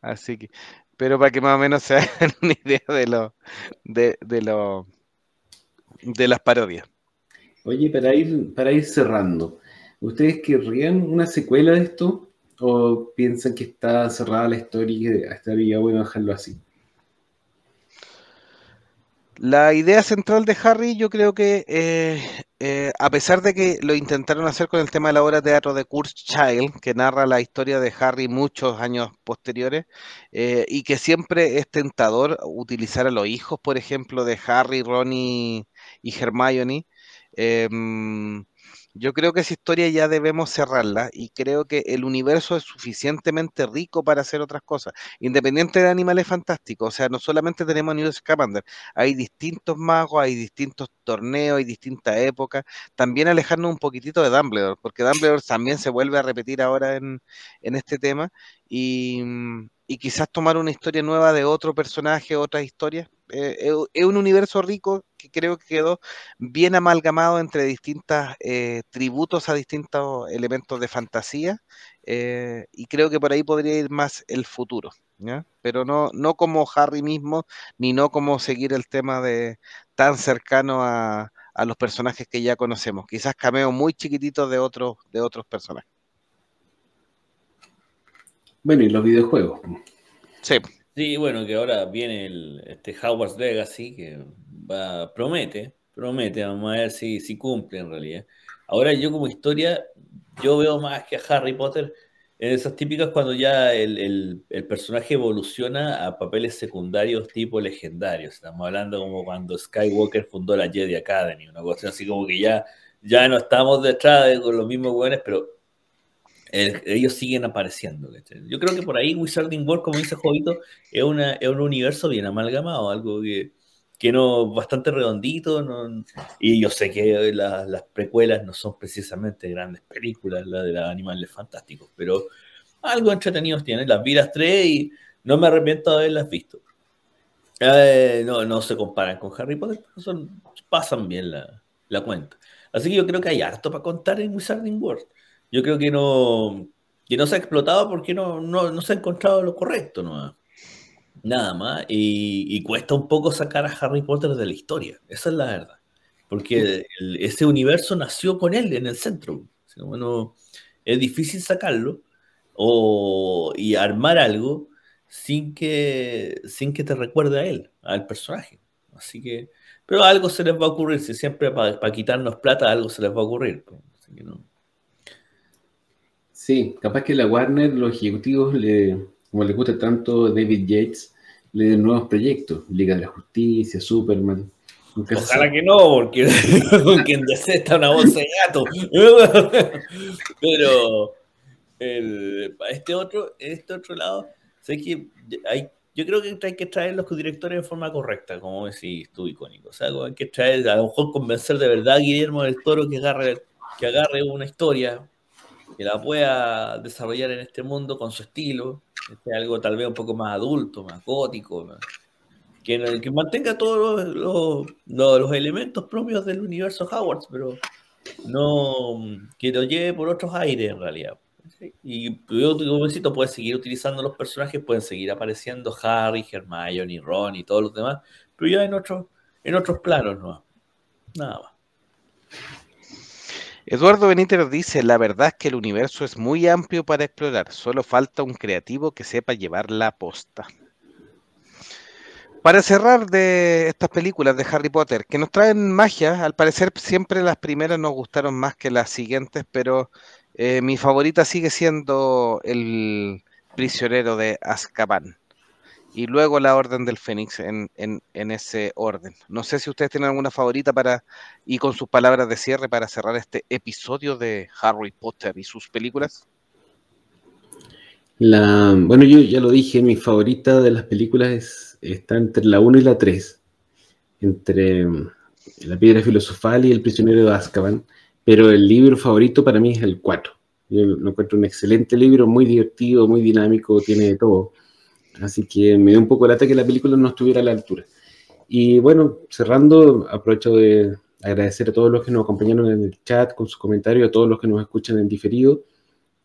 Speaker 2: Así que. Pero para que más o menos se hagan una idea de lo. de, de lo. De las parodias.
Speaker 4: Oye, para ir, para ir cerrando, ¿Ustedes querrían una secuela de esto? ¿O piensan que está cerrada la historia y estaría bueno dejarlo así?
Speaker 2: La idea central de Harry, yo creo que, eh, eh, a pesar de que lo intentaron hacer con el tema de la obra de teatro de Kurt Child, que narra la historia de Harry muchos años posteriores, eh, y que siempre es tentador utilizar a los hijos, por ejemplo, de Harry, Ronnie y Hermione, em, yo creo que esa historia ya debemos cerrarla y creo que el universo es suficientemente rico para hacer otras cosas, independiente de animales fantásticos. O sea, no solamente tenemos a Newt Scamander, hay distintos magos, hay distintos torneos, hay distintas épocas. También alejarnos un poquitito de Dumbledore, porque Dumbledore también se vuelve a repetir ahora en, en este tema y, y quizás tomar una historia nueva de otro personaje, otras historias. Eh, es un universo rico que creo que quedó bien amalgamado entre distintos eh, tributos a distintos elementos de fantasía eh, y creo que por ahí podría ir más el futuro, pero no, no como Harry mismo, ni no como seguir el tema de tan cercano a, a los personajes que ya conocemos, quizás cameo muy chiquititos de otros, de otros personajes.
Speaker 4: Bueno, y los videojuegos.
Speaker 2: Sí.
Speaker 3: Sí, bueno, que ahora viene el, este Hogwarts Legacy, que promete, promete, vamos a ver si, si cumple en realidad. Ahora yo como historia, yo veo más que a Harry Potter en esas típicas cuando ya el, personaje evoluciona a papeles secundarios tipo legendarios. Estamos hablando como cuando Skywalker fundó la Jedi Academy, una cosa así como que ya, ya no estamos detrás de los mismos buenos, pero ellos siguen apareciendo. Yo creo que por ahí Wizarding World, como dice Jovito, es, una, es un universo bien amalgamado, algo que, que no bastante redondito. y yo sé que las precuelas no son precisamente grandes películas, la de los animales fantásticos, pero algo entretenidos tienen. Las vi las tres y no me arrepiento de haberlas visto. Eh, no, no se comparan con Harry Potter, pero son, pasan bien la, la cuenta. Así que yo creo que hay harto para contar en Wizarding World yo creo que no, que no se ha explotado porque no, no, se ha encontrado lo correcto, ¿no? Nada más. Y, cuesta un poco sacar a Harry Potter de la historia. Esa es la verdad. Porque ese universo nació con él en el centro. Bueno, es difícil sacarlo o, y armar algo sin que, sin que te recuerde a él, al personaje. Así que, pero algo se les va a ocurrir. Si siempre para quitarnos plata, algo se les va a ocurrir. Así que no.
Speaker 4: Sí, capaz que la Warner, los ejecutivos, le, como les gusta tanto David Yates, le den nuevos proyectos, Liga de la Justicia, Superman.
Speaker 3: Ojalá que no, porque, quien desea está una bolsa de gato. Pero el, este otro, este otro lado, sé que hay yo creo que hay que traer los directores de forma correcta, como decís tú, icónico. O sea, hay que traer, a lo mejor convencer de verdad a Guillermo del Toro que agarre, que agarre una historia, que la pueda desarrollar en este mundo con su estilo, que algo tal vez un poco más adulto, más gótico, Que, que, mantenga todos los, los, los, elementos propios del universo Howard, pero no que lo lleve por otros aires en realidad. Y yo, como puedes seguir utilizando los personajes, pueden seguir apareciendo Harry, Hermione, Ron y todos los demás, pero ya en otros, en otros planos, no. Nada más.
Speaker 2: Eduardo Benítez dice, la verdad es que el universo es muy amplio para explorar, solo falta un creativo que sepa llevar la posta. Para cerrar de estas películas de Harry Potter, que nos traen magia, al parecer siempre las primeras nos gustaron más que las siguientes, pero eh, mi favorita sigue siendo El prisionero de Azkaban. Y luego la Orden del Fénix en, ese orden. No sé si ustedes tienen alguna favorita para, y con sus palabras de cierre para cerrar este episodio de Harry Potter y sus películas.
Speaker 4: La, bueno, yo ya lo dije, mi favorita de las películas está entre la 1 y la 3. Entre La Piedra Filosofal y El Prisionero de Azkaban pero el libro favorito para mí es el 4. Yo lo encuentro un excelente libro, muy divertido, muy dinámico, tiene de todo. Así que me dio un poco lata que la película no estuviera a la altura. Y bueno, cerrando, aprovecho de agradecer a todos los que nos acompañaron en el chat con sus comentarios, a todos los que nos escuchan en diferido.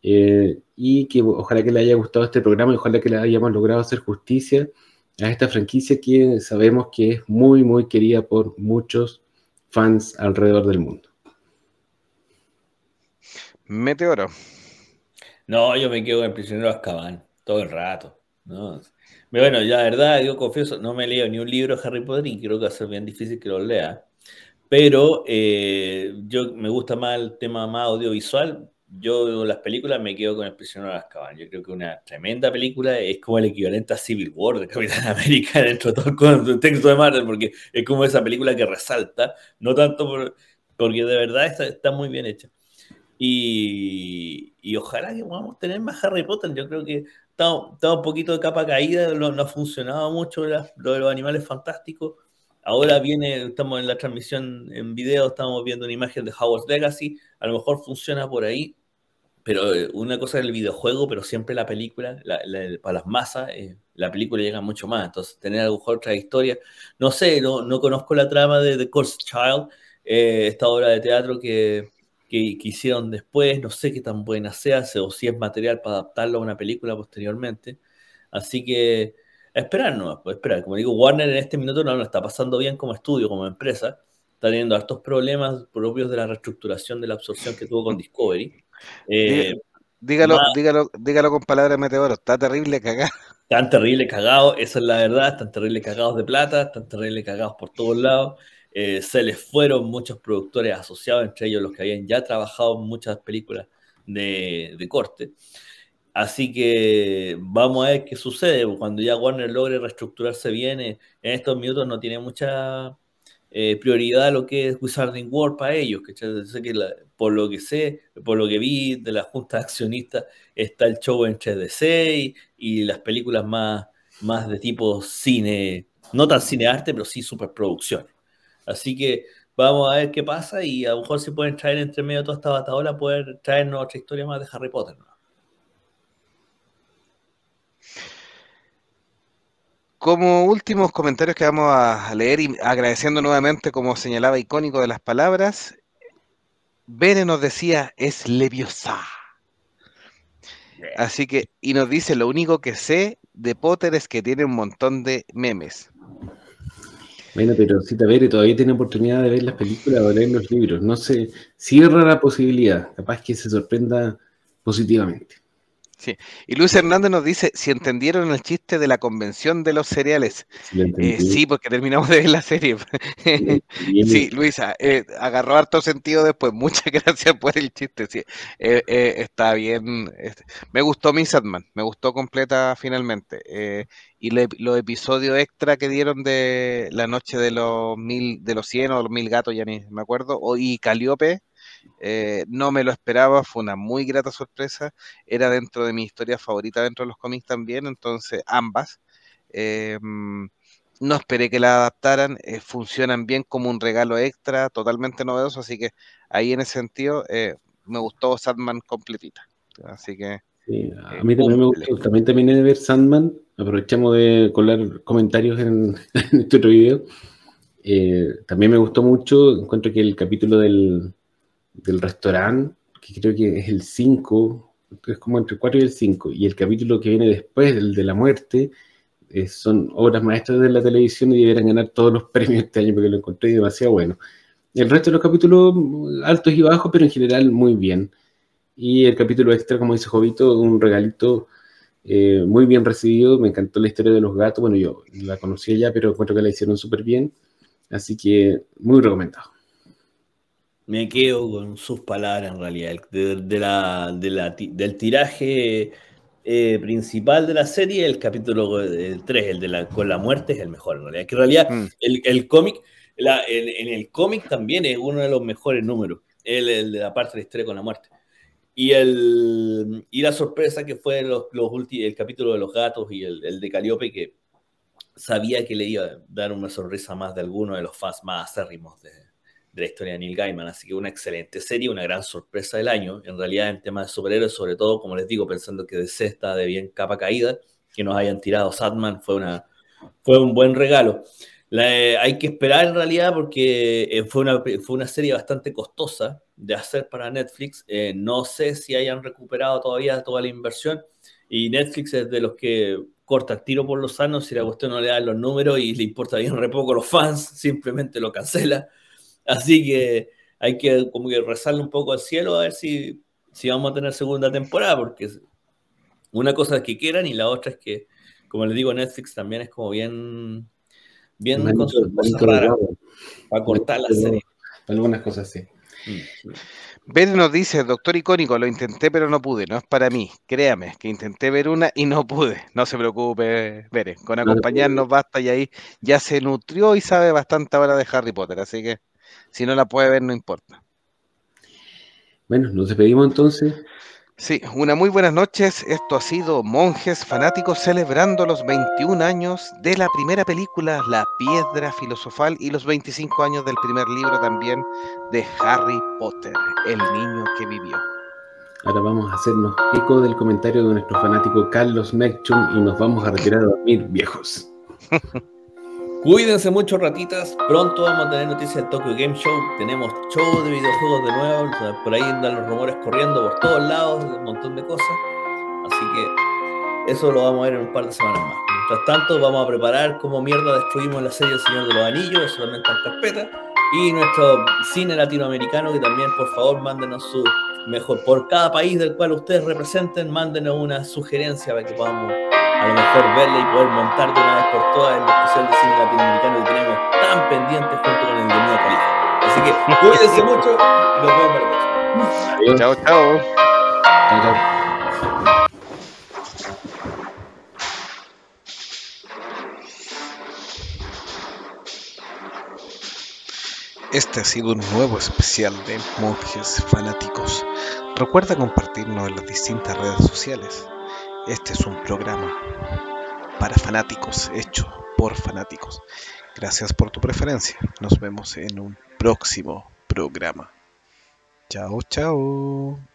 Speaker 4: Eh, y que ojalá que les haya gustado este programa y ojalá que le hayamos logrado hacer justicia a esta franquicia que sabemos que es muy, muy querida por muchos fans alrededor del mundo.
Speaker 2: Meteoro.
Speaker 3: No, yo me quedo en Prisionero de Azkaban todo el rato. ¿No? Bueno, ya la verdad, yo confieso, no me leo ni un libro de Harry Potter y creo que va a ser bien difícil que lo lea. Pero eh, yo me gusta más el tema más audiovisual. Yo las películas me quedo con El prisionero de Azkaban. Yo creo que una tremenda película es como el equivalente a Civil War de Capitán América dentro de todo el contexto de Marvel, porque es como esa película que resalta, no tanto por, porque de verdad está, está muy bien hecha. Y, ojalá que podamos tener más Harry Potter. Yo creo que está, un poquito de capa caída, no, ha funcionado mucho lo de los animales fantásticos. Ahora viene, estamos en la transmisión en video, estamos viendo una imagen de Howard's Legacy. A lo mejor funciona por ahí, pero eh, una cosa es el videojuego, pero siempre la película, para las masas, eh, la película llega mucho más. Entonces, tener a lo mejor otra historia. No sé, no, no conozco la trama de The Course Child, eh, esta obra de teatro que que, hicieron después, no sé qué tan buena sea, o si es material para adaptarlo a una película posteriormente. Así que esperar no, pues esperar. Como digo, Warner en este minuto no lo está pasando bien como estudio, como empresa. Está teniendo hartos problemas propios de la reestructuración de la absorción que tuvo con Discovery.
Speaker 2: Eh, dígalo, dígalo, dígalo con palabras meteoro, está terrible cagado.
Speaker 3: Están terrible cagados, esa es la verdad, están terrible cagados de plata, están terrible cagados por todos lados. Eh, se les fueron muchos productores asociados, entre ellos los que habían ya trabajado en muchas películas de, corte. Así que vamos a ver qué sucede. Cuando ya Warner logre reestructurarse bien, eh, en estos minutos no tiene mucha eh, prioridad lo que es Wizarding World para ellos. Que, por lo que sé, por lo que vi de la junta de accionistas, está el show entre DC y, y las películas más, más de tipo cine, no tan cine arte, pero sí superproducciones. Así que vamos a ver qué pasa y a lo mejor si pueden traer entre medio toda esta bataola, poder traernos otra historia más de Harry Potter.
Speaker 2: Como últimos comentarios que vamos a leer y agradeciendo nuevamente, como señalaba icónico de las palabras, Bene nos decía, es Leviosa. Así que, y nos dice, lo único que sé de Potter es que tiene un montón de memes.
Speaker 4: Bueno, pero Cita Bere todavía tiene oportunidad de ver las películas o leer los libros. No se cierra la posibilidad. Capaz que se sorprenda positivamente.
Speaker 2: Sí. Y Luis Hernández nos dice si entendieron el chiste de la convención de los cereales. Eh, sí, porque terminamos de ver la serie. Sí, Luisa, eh, agarró harto sentido después. Muchas gracias por el chiste. Sí, eh, está bien. Este, me gustó Miss Sadman, me gustó completa finalmente. y los episodios extra que dieron de la noche de los mil, de los cien o los mil gatos, ya ni me acuerdo, y Caliope eh, no me lo esperaba, fue una muy grata sorpresa. Era dentro de mi historia favorita dentro de los cómics también, entonces ambas. Eh, mm, no esperé que la adaptaran, eh, funcionan bien como un regalo extra, totalmente novedoso, así que ahí en ese sentido eh, me gustó Sandman completita. Así que
Speaker 4: Sí, a mí también me gustó. También terminé de ver Sandman. Aprovechamos de colar comentarios en, en este otro video. También me gustó mucho. Encuentro que el capítulo del, del restaurante, que creo que es el 5, es como entre el 4 y el 5, y el capítulo que viene después, el de la muerte, eh, son obras maestras de la televisión y deberán ganar todos los premios este año porque lo encontré demasiado bueno. El resto de los capítulos altos y bajos, pero en general muy bien. Y el capítulo extra, como dice Jovito, un regalito eh, muy bien recibido. Me encantó la historia de los gatos. Bueno, yo la conocía ya, pero encuentro que la hicieron súper bien. Así que muy recomendado.
Speaker 3: Me quedo con sus palabras en realidad. De, de la, de la, del tiraje eh, principal de la serie, el capítulo el 3, el de la, con la muerte, es el mejor en realidad. Que en realidad mm. el, el cómic, el, en el cómic también es uno de los mejores números. El, de la parte de la historia con la muerte. Y, el, y la sorpresa que fue los, los el capítulo de los gatos y el, el, de Caliope, que sabía que le iba a dar una sonrisa más de alguno de los fans más acérrimos de, de la historia de Neil Gaiman. Así que una excelente serie, una gran sorpresa del año. En realidad, en temas de superhéroes, sobre todo, como les digo, pensando que DC está de bien capa caída, que nos hayan tirado Sadman fue, fue un buen regalo. Eh, hay que esperar en realidad porque eh, fue, una, fue una serie bastante costosa de hacer para Netflix. Eh, no sé si hayan recuperado todavía toda la inversión y Netflix es de los que corta el tiro por los sanos si la cuestión no le da los números y le importa bien re poco los fans, simplemente lo cancela. Así que hay que como que rezarle un poco al cielo a ver si, si vamos a tener segunda temporada, porque una cosa es que quieran y la otra es que, como les digo, Netflix también es como bien bien con sus cosas raras para cortar la serie.
Speaker 4: Algunas cosas sí.
Speaker 2: Ben nos dice, doctor icónico, lo intenté pero no pude, no es para mí, créame, que intenté ver una y no pude, no se preocupe, Bere, con acompañarnos basta y ahí ya se nutrió y sabe bastante ahora de Harry Potter, así que si no la puede ver no importa.
Speaker 4: Bueno, nos despedimos entonces.
Speaker 2: Sí, una muy buenas noches. Esto ha sido Monjes Fanáticos celebrando los 21 años de la primera película, La Piedra Filosofal, y los 25 años del primer libro también de Harry Potter, El Niño que Vivió.
Speaker 4: Ahora vamos a hacernos eco del comentario de nuestro fanático Carlos Mechum y nos vamos a retirar a dormir viejos.
Speaker 3: Cuídense mucho, ratitas. Pronto vamos a tener noticias de Tokyo Game Show. Tenemos show de videojuegos de nuevo. Por ahí andan los rumores corriendo por todos lados, un montón de cosas. Así que eso lo vamos a ver en un par de semanas más. Mientras tanto, vamos a preparar cómo mierda destruimos la serie El Señor de los Anillos, está en carpeta. Y nuestro cine latinoamericano, que también, por favor, mándenos su mejor. Por cada país del cual ustedes representen, mándenos una sugerencia para que podamos a lo mejor verla y poder montar de una vez por todas el especial de cine latinoamericano que tenemos tan pendiente junto con el de Mía Califa. Así que cuídense mucho y nos vemos para
Speaker 2: Adiós. Chao, chao. Chao, chao. Este ha sido un nuevo especial de Monjes Fanáticos. Recuerda compartirnos en las distintas redes sociales. Este es un programa para fanáticos, hecho por fanáticos. Gracias por tu preferencia. Nos vemos en un próximo programa. Chao, chao.